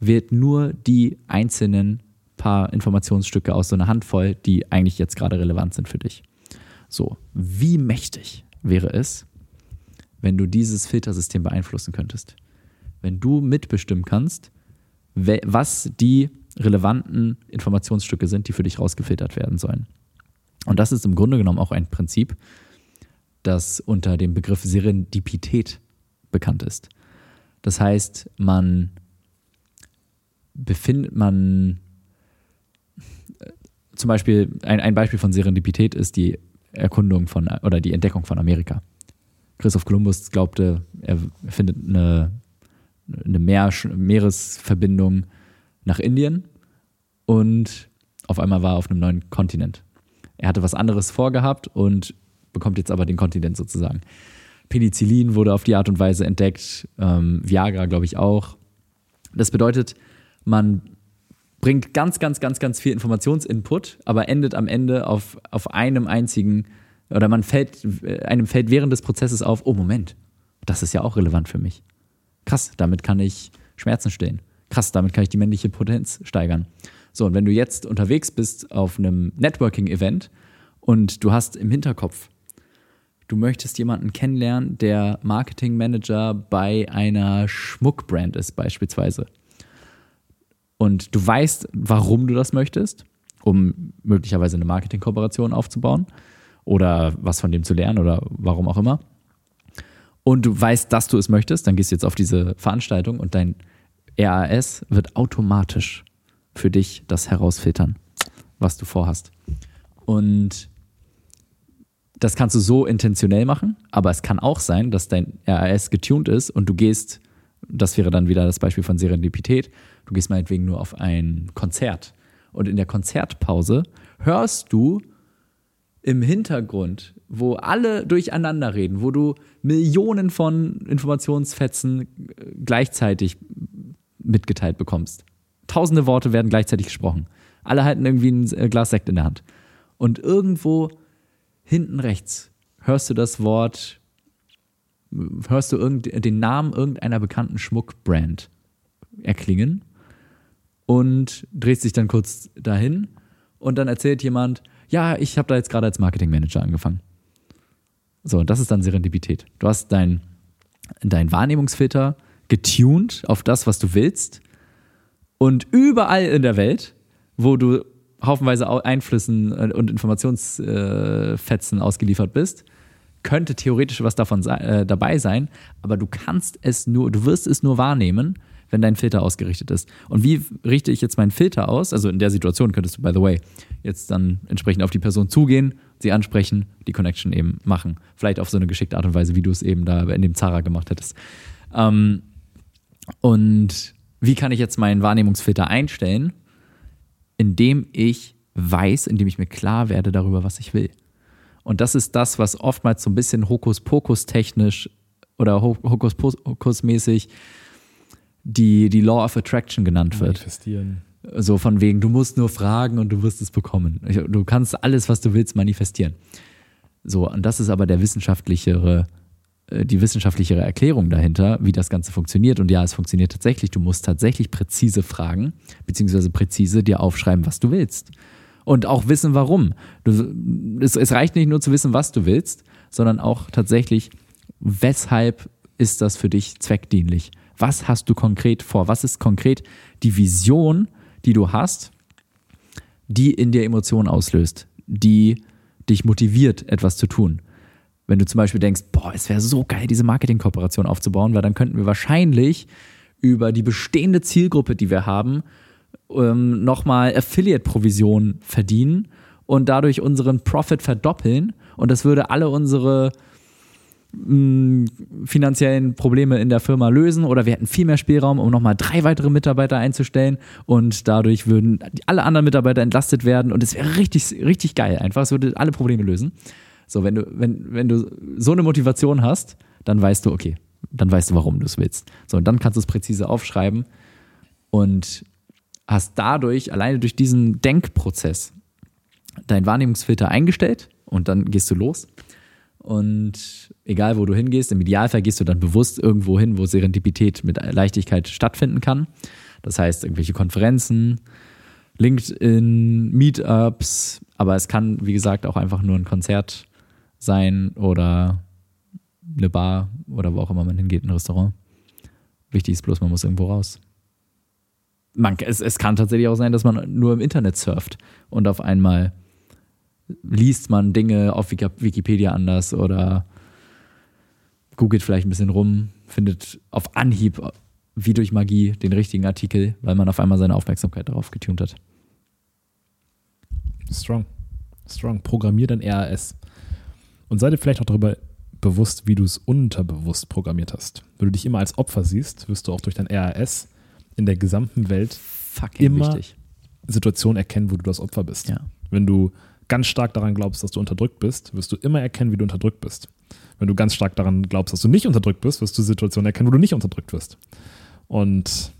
wählt nur die einzelnen paar Informationsstücke aus so einer Handvoll, die eigentlich jetzt gerade relevant sind für dich. So, wie mächtig wäre es, wenn du dieses Filtersystem beeinflussen könntest? Wenn du mitbestimmen kannst, was die relevanten Informationsstücke sind, die für dich rausgefiltert werden sollen. Und das ist im Grunde genommen auch ein Prinzip, das unter dem Begriff Serendipität bekannt ist. Das heißt, man befindet man äh, zum Beispiel ein, ein Beispiel von Serendipität ist die Erkundung von oder die Entdeckung von Amerika. Christoph Kolumbus glaubte, er findet eine, eine Meer, Meeresverbindung nach Indien und auf einmal war er auf einem neuen Kontinent. Er hatte was anderes vorgehabt und bekommt jetzt aber den Kontinent sozusagen. Penicillin wurde auf die Art und Weise entdeckt, ähm, Viagra glaube ich auch. Das bedeutet, man bringt ganz, ganz, ganz, ganz viel Informationsinput, aber endet am Ende auf, auf einem einzigen, oder man fällt, einem fällt während des Prozesses auf, oh Moment, das ist ja auch relevant für mich. Krass, damit kann ich Schmerzen stillen. Krass, damit kann ich die männliche Potenz steigern. So, und wenn du jetzt unterwegs bist auf einem Networking-Event und du hast im Hinterkopf, du möchtest jemanden kennenlernen, der Marketing-Manager bei einer Schmuckbrand ist, beispielsweise. Und du weißt, warum du das möchtest, um möglicherweise eine Marketing-Kooperation aufzubauen oder was von dem zu lernen oder warum auch immer. Und du weißt, dass du es möchtest, dann gehst du jetzt auf diese Veranstaltung und dein RAS wird automatisch für dich das herausfiltern, was du vorhast. Und das kannst du so intentionell machen, aber es kann auch sein, dass dein RAS getuned ist und du gehst, das wäre dann wieder das Beispiel von Serendipität, du gehst meinetwegen nur auf ein Konzert und in der Konzertpause hörst du im Hintergrund, wo alle durcheinander reden, wo du Millionen von Informationsfetzen gleichzeitig mitgeteilt bekommst. Tausende Worte werden gleichzeitig gesprochen. Alle halten irgendwie ein äh, Glas Sekt in der Hand. Und irgendwo hinten rechts hörst du das Wort, hörst du den Namen irgendeiner bekannten Schmuckbrand erklingen und drehst dich dann kurz dahin und dann erzählt jemand, ja, ich habe da jetzt gerade als Marketingmanager angefangen. So, und das ist dann Serendipität. Du hast dein, dein Wahrnehmungsfilter getuned auf das, was du willst und überall in der Welt, wo du haufenweise Einflüssen äh, und Informationsfetzen ausgeliefert bist, könnte theoretisch was davon äh, dabei sein, aber du kannst es nur, du wirst es nur wahrnehmen, wenn dein Filter ausgerichtet ist. Und wie richte ich jetzt meinen Filter aus? Also in der Situation könntest du, by the way, jetzt dann entsprechend auf die Person zugehen, sie ansprechen, die Connection eben machen. Vielleicht auf so eine geschickte Art und Weise, wie du es eben da in dem Zara gemacht hättest. Ähm, und wie kann ich jetzt meinen Wahrnehmungsfilter einstellen? Indem ich weiß, indem ich mir klar werde darüber, was ich will. Und das ist das, was oftmals so ein bisschen Hokuspokus-technisch oder Hokuspokus-mäßig die, die Law of Attraction genannt wird. Manifestieren. So von wegen, du musst nur fragen und du wirst es bekommen. Du kannst alles, was du willst, manifestieren. So, und das ist aber der wissenschaftlichere die wissenschaftlichere Erklärung dahinter, wie das Ganze funktioniert. Und ja, es funktioniert tatsächlich. Du musst tatsächlich präzise fragen, beziehungsweise präzise dir aufschreiben, was du willst. Und auch wissen, warum. Du, es, es reicht nicht nur zu wissen, was du willst, sondern auch tatsächlich, weshalb ist das für dich zweckdienlich? Was hast du konkret vor? Was ist konkret die Vision, die du hast, die in dir Emotionen auslöst, die dich motiviert, etwas zu tun? Wenn du zum Beispiel denkst, boah, es wäre so geil, diese Marketingkooperation aufzubauen, weil dann könnten wir wahrscheinlich über die bestehende Zielgruppe, die wir haben, ähm, nochmal Affiliate-Provision verdienen und dadurch unseren Profit verdoppeln. Und das würde alle unsere mh, finanziellen Probleme in der Firma lösen oder wir hätten viel mehr Spielraum, um nochmal drei weitere Mitarbeiter einzustellen und dadurch würden alle anderen Mitarbeiter entlastet werden und es wäre richtig, richtig geil einfach. Es würde alle Probleme lösen. So, wenn du, wenn, wenn du so eine Motivation hast, dann weißt du, okay, dann weißt du, warum du es willst. So, und dann kannst du es präzise aufschreiben und hast dadurch, alleine durch diesen Denkprozess, deinen Wahrnehmungsfilter eingestellt und dann gehst du los. Und egal, wo du hingehst, im Idealfall gehst du dann bewusst irgendwo hin, wo Serendipität mit Leichtigkeit stattfinden kann. Das heißt, irgendwelche Konferenzen, LinkedIn, Meetups, aber es kann, wie gesagt, auch einfach nur ein Konzert sein oder eine Bar oder wo auch immer man hingeht, ein Restaurant. Wichtig ist bloß, man muss irgendwo raus. Man, es, es kann tatsächlich auch sein, dass man nur im Internet surft und auf einmal liest man Dinge auf Wikipedia anders oder googelt vielleicht ein bisschen rum, findet auf Anhieb wie durch Magie den richtigen Artikel, weil man auf einmal seine Aufmerksamkeit darauf getunt hat. Strong. Strong. Programmier dein RAS. Und sei dir vielleicht auch darüber bewusst, wie du es unterbewusst programmiert hast. Wenn du dich immer als Opfer siehst, wirst du auch durch dein RAS in der gesamten Welt Fucking immer wichtig. Situationen erkennen, wo du das Opfer bist. Ja. Wenn du ganz stark daran glaubst, dass du unterdrückt bist, wirst du immer erkennen, wie du unterdrückt bist. Wenn du ganz stark daran glaubst, dass du nicht unterdrückt bist, wirst du Situationen erkennen, wo du nicht unterdrückt wirst. Und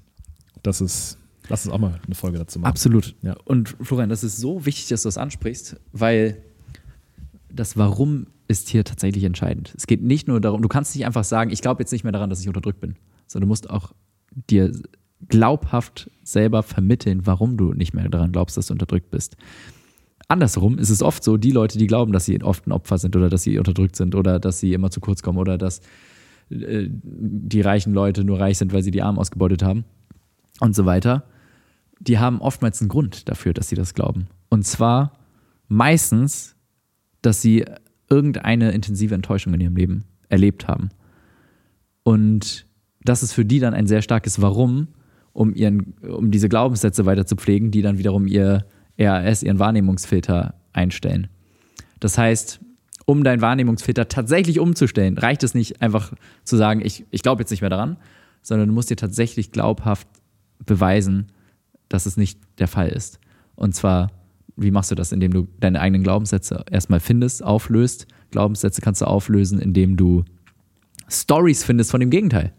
das ist, lass uns auch mal eine Folge dazu machen. Absolut. Ja. Und Florian, das ist so wichtig, dass du das ansprichst, weil das Warum ist hier tatsächlich entscheidend. Es geht nicht nur darum, du kannst nicht einfach sagen, ich glaube jetzt nicht mehr daran, dass ich unterdrückt bin, sondern du musst auch dir glaubhaft selber vermitteln, warum du nicht mehr daran glaubst, dass du unterdrückt bist. Andersrum ist es oft so, die Leute, die glauben, dass sie oft ein Opfer sind oder dass sie unterdrückt sind oder dass sie immer zu kurz kommen oder dass äh, die reichen Leute nur reich sind, weil sie die Armen ausgebeutet haben und so weiter, die haben oftmals einen Grund dafür, dass sie das glauben. Und zwar meistens, dass sie irgendeine intensive Enttäuschung in ihrem Leben erlebt haben. Und das ist für die dann ein sehr starkes Warum, um, ihren, um diese Glaubenssätze weiter zu pflegen, die dann wiederum ihr RAS, ihren Wahrnehmungsfilter einstellen. Das heißt, um deinen Wahrnehmungsfilter tatsächlich umzustellen, reicht es nicht einfach zu sagen, ich, ich glaube jetzt nicht mehr daran, sondern du musst dir tatsächlich glaubhaft beweisen, dass es nicht der Fall ist. Und zwar, wie machst du das? Indem du deine eigenen Glaubenssätze erstmal findest, auflöst. Glaubenssätze kannst du auflösen, indem du Stories findest von dem Gegenteil.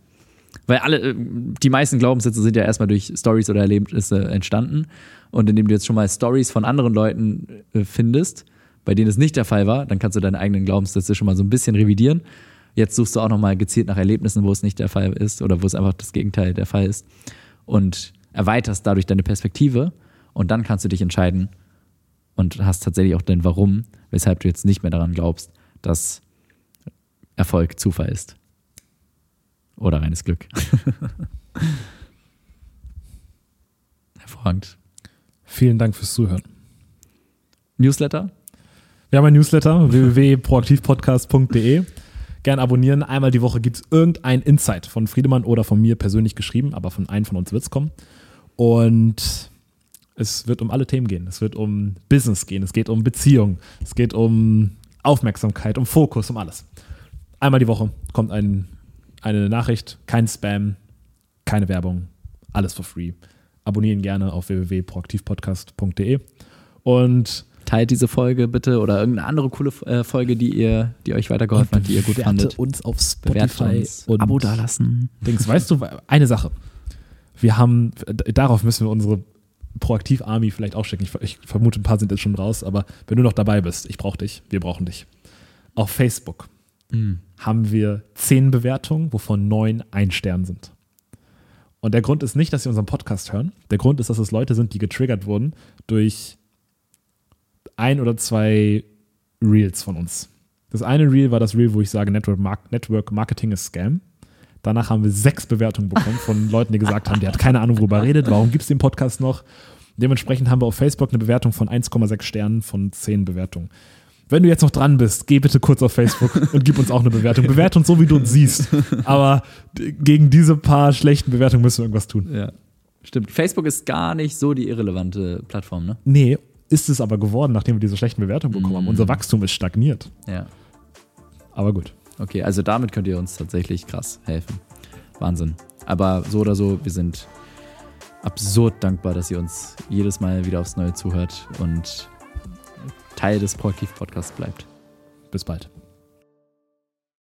Weil alle, äh, die meisten Glaubenssätze sind ja erstmal durch Stories oder Erlebnisse entstanden. Und indem du jetzt schon mal Stories von anderen Leuten äh, findest, bei denen es nicht der Fall war, dann kannst du deine eigenen Glaubenssätze schon mal so ein bisschen revidieren. Jetzt suchst du auch nochmal gezielt nach Erlebnissen, wo es nicht der Fall ist oder wo es einfach das Gegenteil der Fall ist. Und erweiterst dadurch deine Perspektive. Und dann kannst du dich entscheiden und hast tatsächlich auch dein Warum, weshalb du jetzt nicht mehr daran glaubst, dass Erfolg Zufall ist. Oder reines Glück. Hervorragend. Vielen Dank fürs Zuhören. Newsletter? Wir haben ein Newsletter, www.proaktivpodcast.de. Gern abonnieren. Einmal die Woche gibt es irgendein Insight von Friedemann oder von mir persönlich geschrieben, aber von einem von uns wird es kommen. Und es wird um alle Themen gehen. Es wird um Business gehen, es geht um Beziehung, es geht um Aufmerksamkeit, um Fokus, um alles. Einmal die Woche kommt ein, eine Nachricht, kein Spam, keine Werbung, alles for free. Abonnieren gerne auf www.proaktivpodcast.de und Teilt diese Folge bitte oder irgendeine andere coole äh, Folge, die ihr, die euch weitergeholfen hat, die ihr gut fandet. uns auf Spotify uns, und Abo dalassen. Dings. Weißt du, eine Sache. Wir haben, darauf müssen wir unsere Proaktiv-Army vielleicht auch schicken. Ich, ich vermute, ein paar sind jetzt schon raus, aber wenn du noch dabei bist, ich brauche dich, wir brauchen dich. Auf Facebook Mhm. haben wir zehn Bewertungen, wovon neun ein Stern sind. Und der Grund ist nicht, dass sie unseren Podcast hören. Der Grund ist, dass es Leute sind, die getriggert wurden durch ein oder zwei Reels von uns. Das eine Reel war das Reel, wo ich sage, Network Marketing ist Scam. Danach haben wir sechs Bewertungen bekommen von Leuten, die gesagt haben, der hat keine Ahnung, worüber er redet, warum gibt es den Podcast noch. Dementsprechend haben wir auf Facebook eine Bewertung von 1,6 Sternen von 10 Bewertungen. Wenn du jetzt noch dran bist, geh bitte kurz auf Facebook und gib uns auch eine Bewertung. Bewerte uns so, wie du uns siehst. Aber gegen diese paar schlechten Bewertungen müssen wir irgendwas tun. Ja. Stimmt. Facebook ist gar nicht so die irrelevante Plattform, ne? Nee, ist es aber geworden, nachdem wir diese schlechten Bewertungen bekommen haben. Unser Wachstum ist stagniert. Ja. Aber gut. Okay, also damit könnt ihr uns tatsächlich krass helfen. Wahnsinn. Aber so oder so, wir sind absurd dankbar, dass ihr uns jedes Mal wieder aufs Neue zuhört und Teil des Proaktiv-Podcasts bleibt. Bis bald.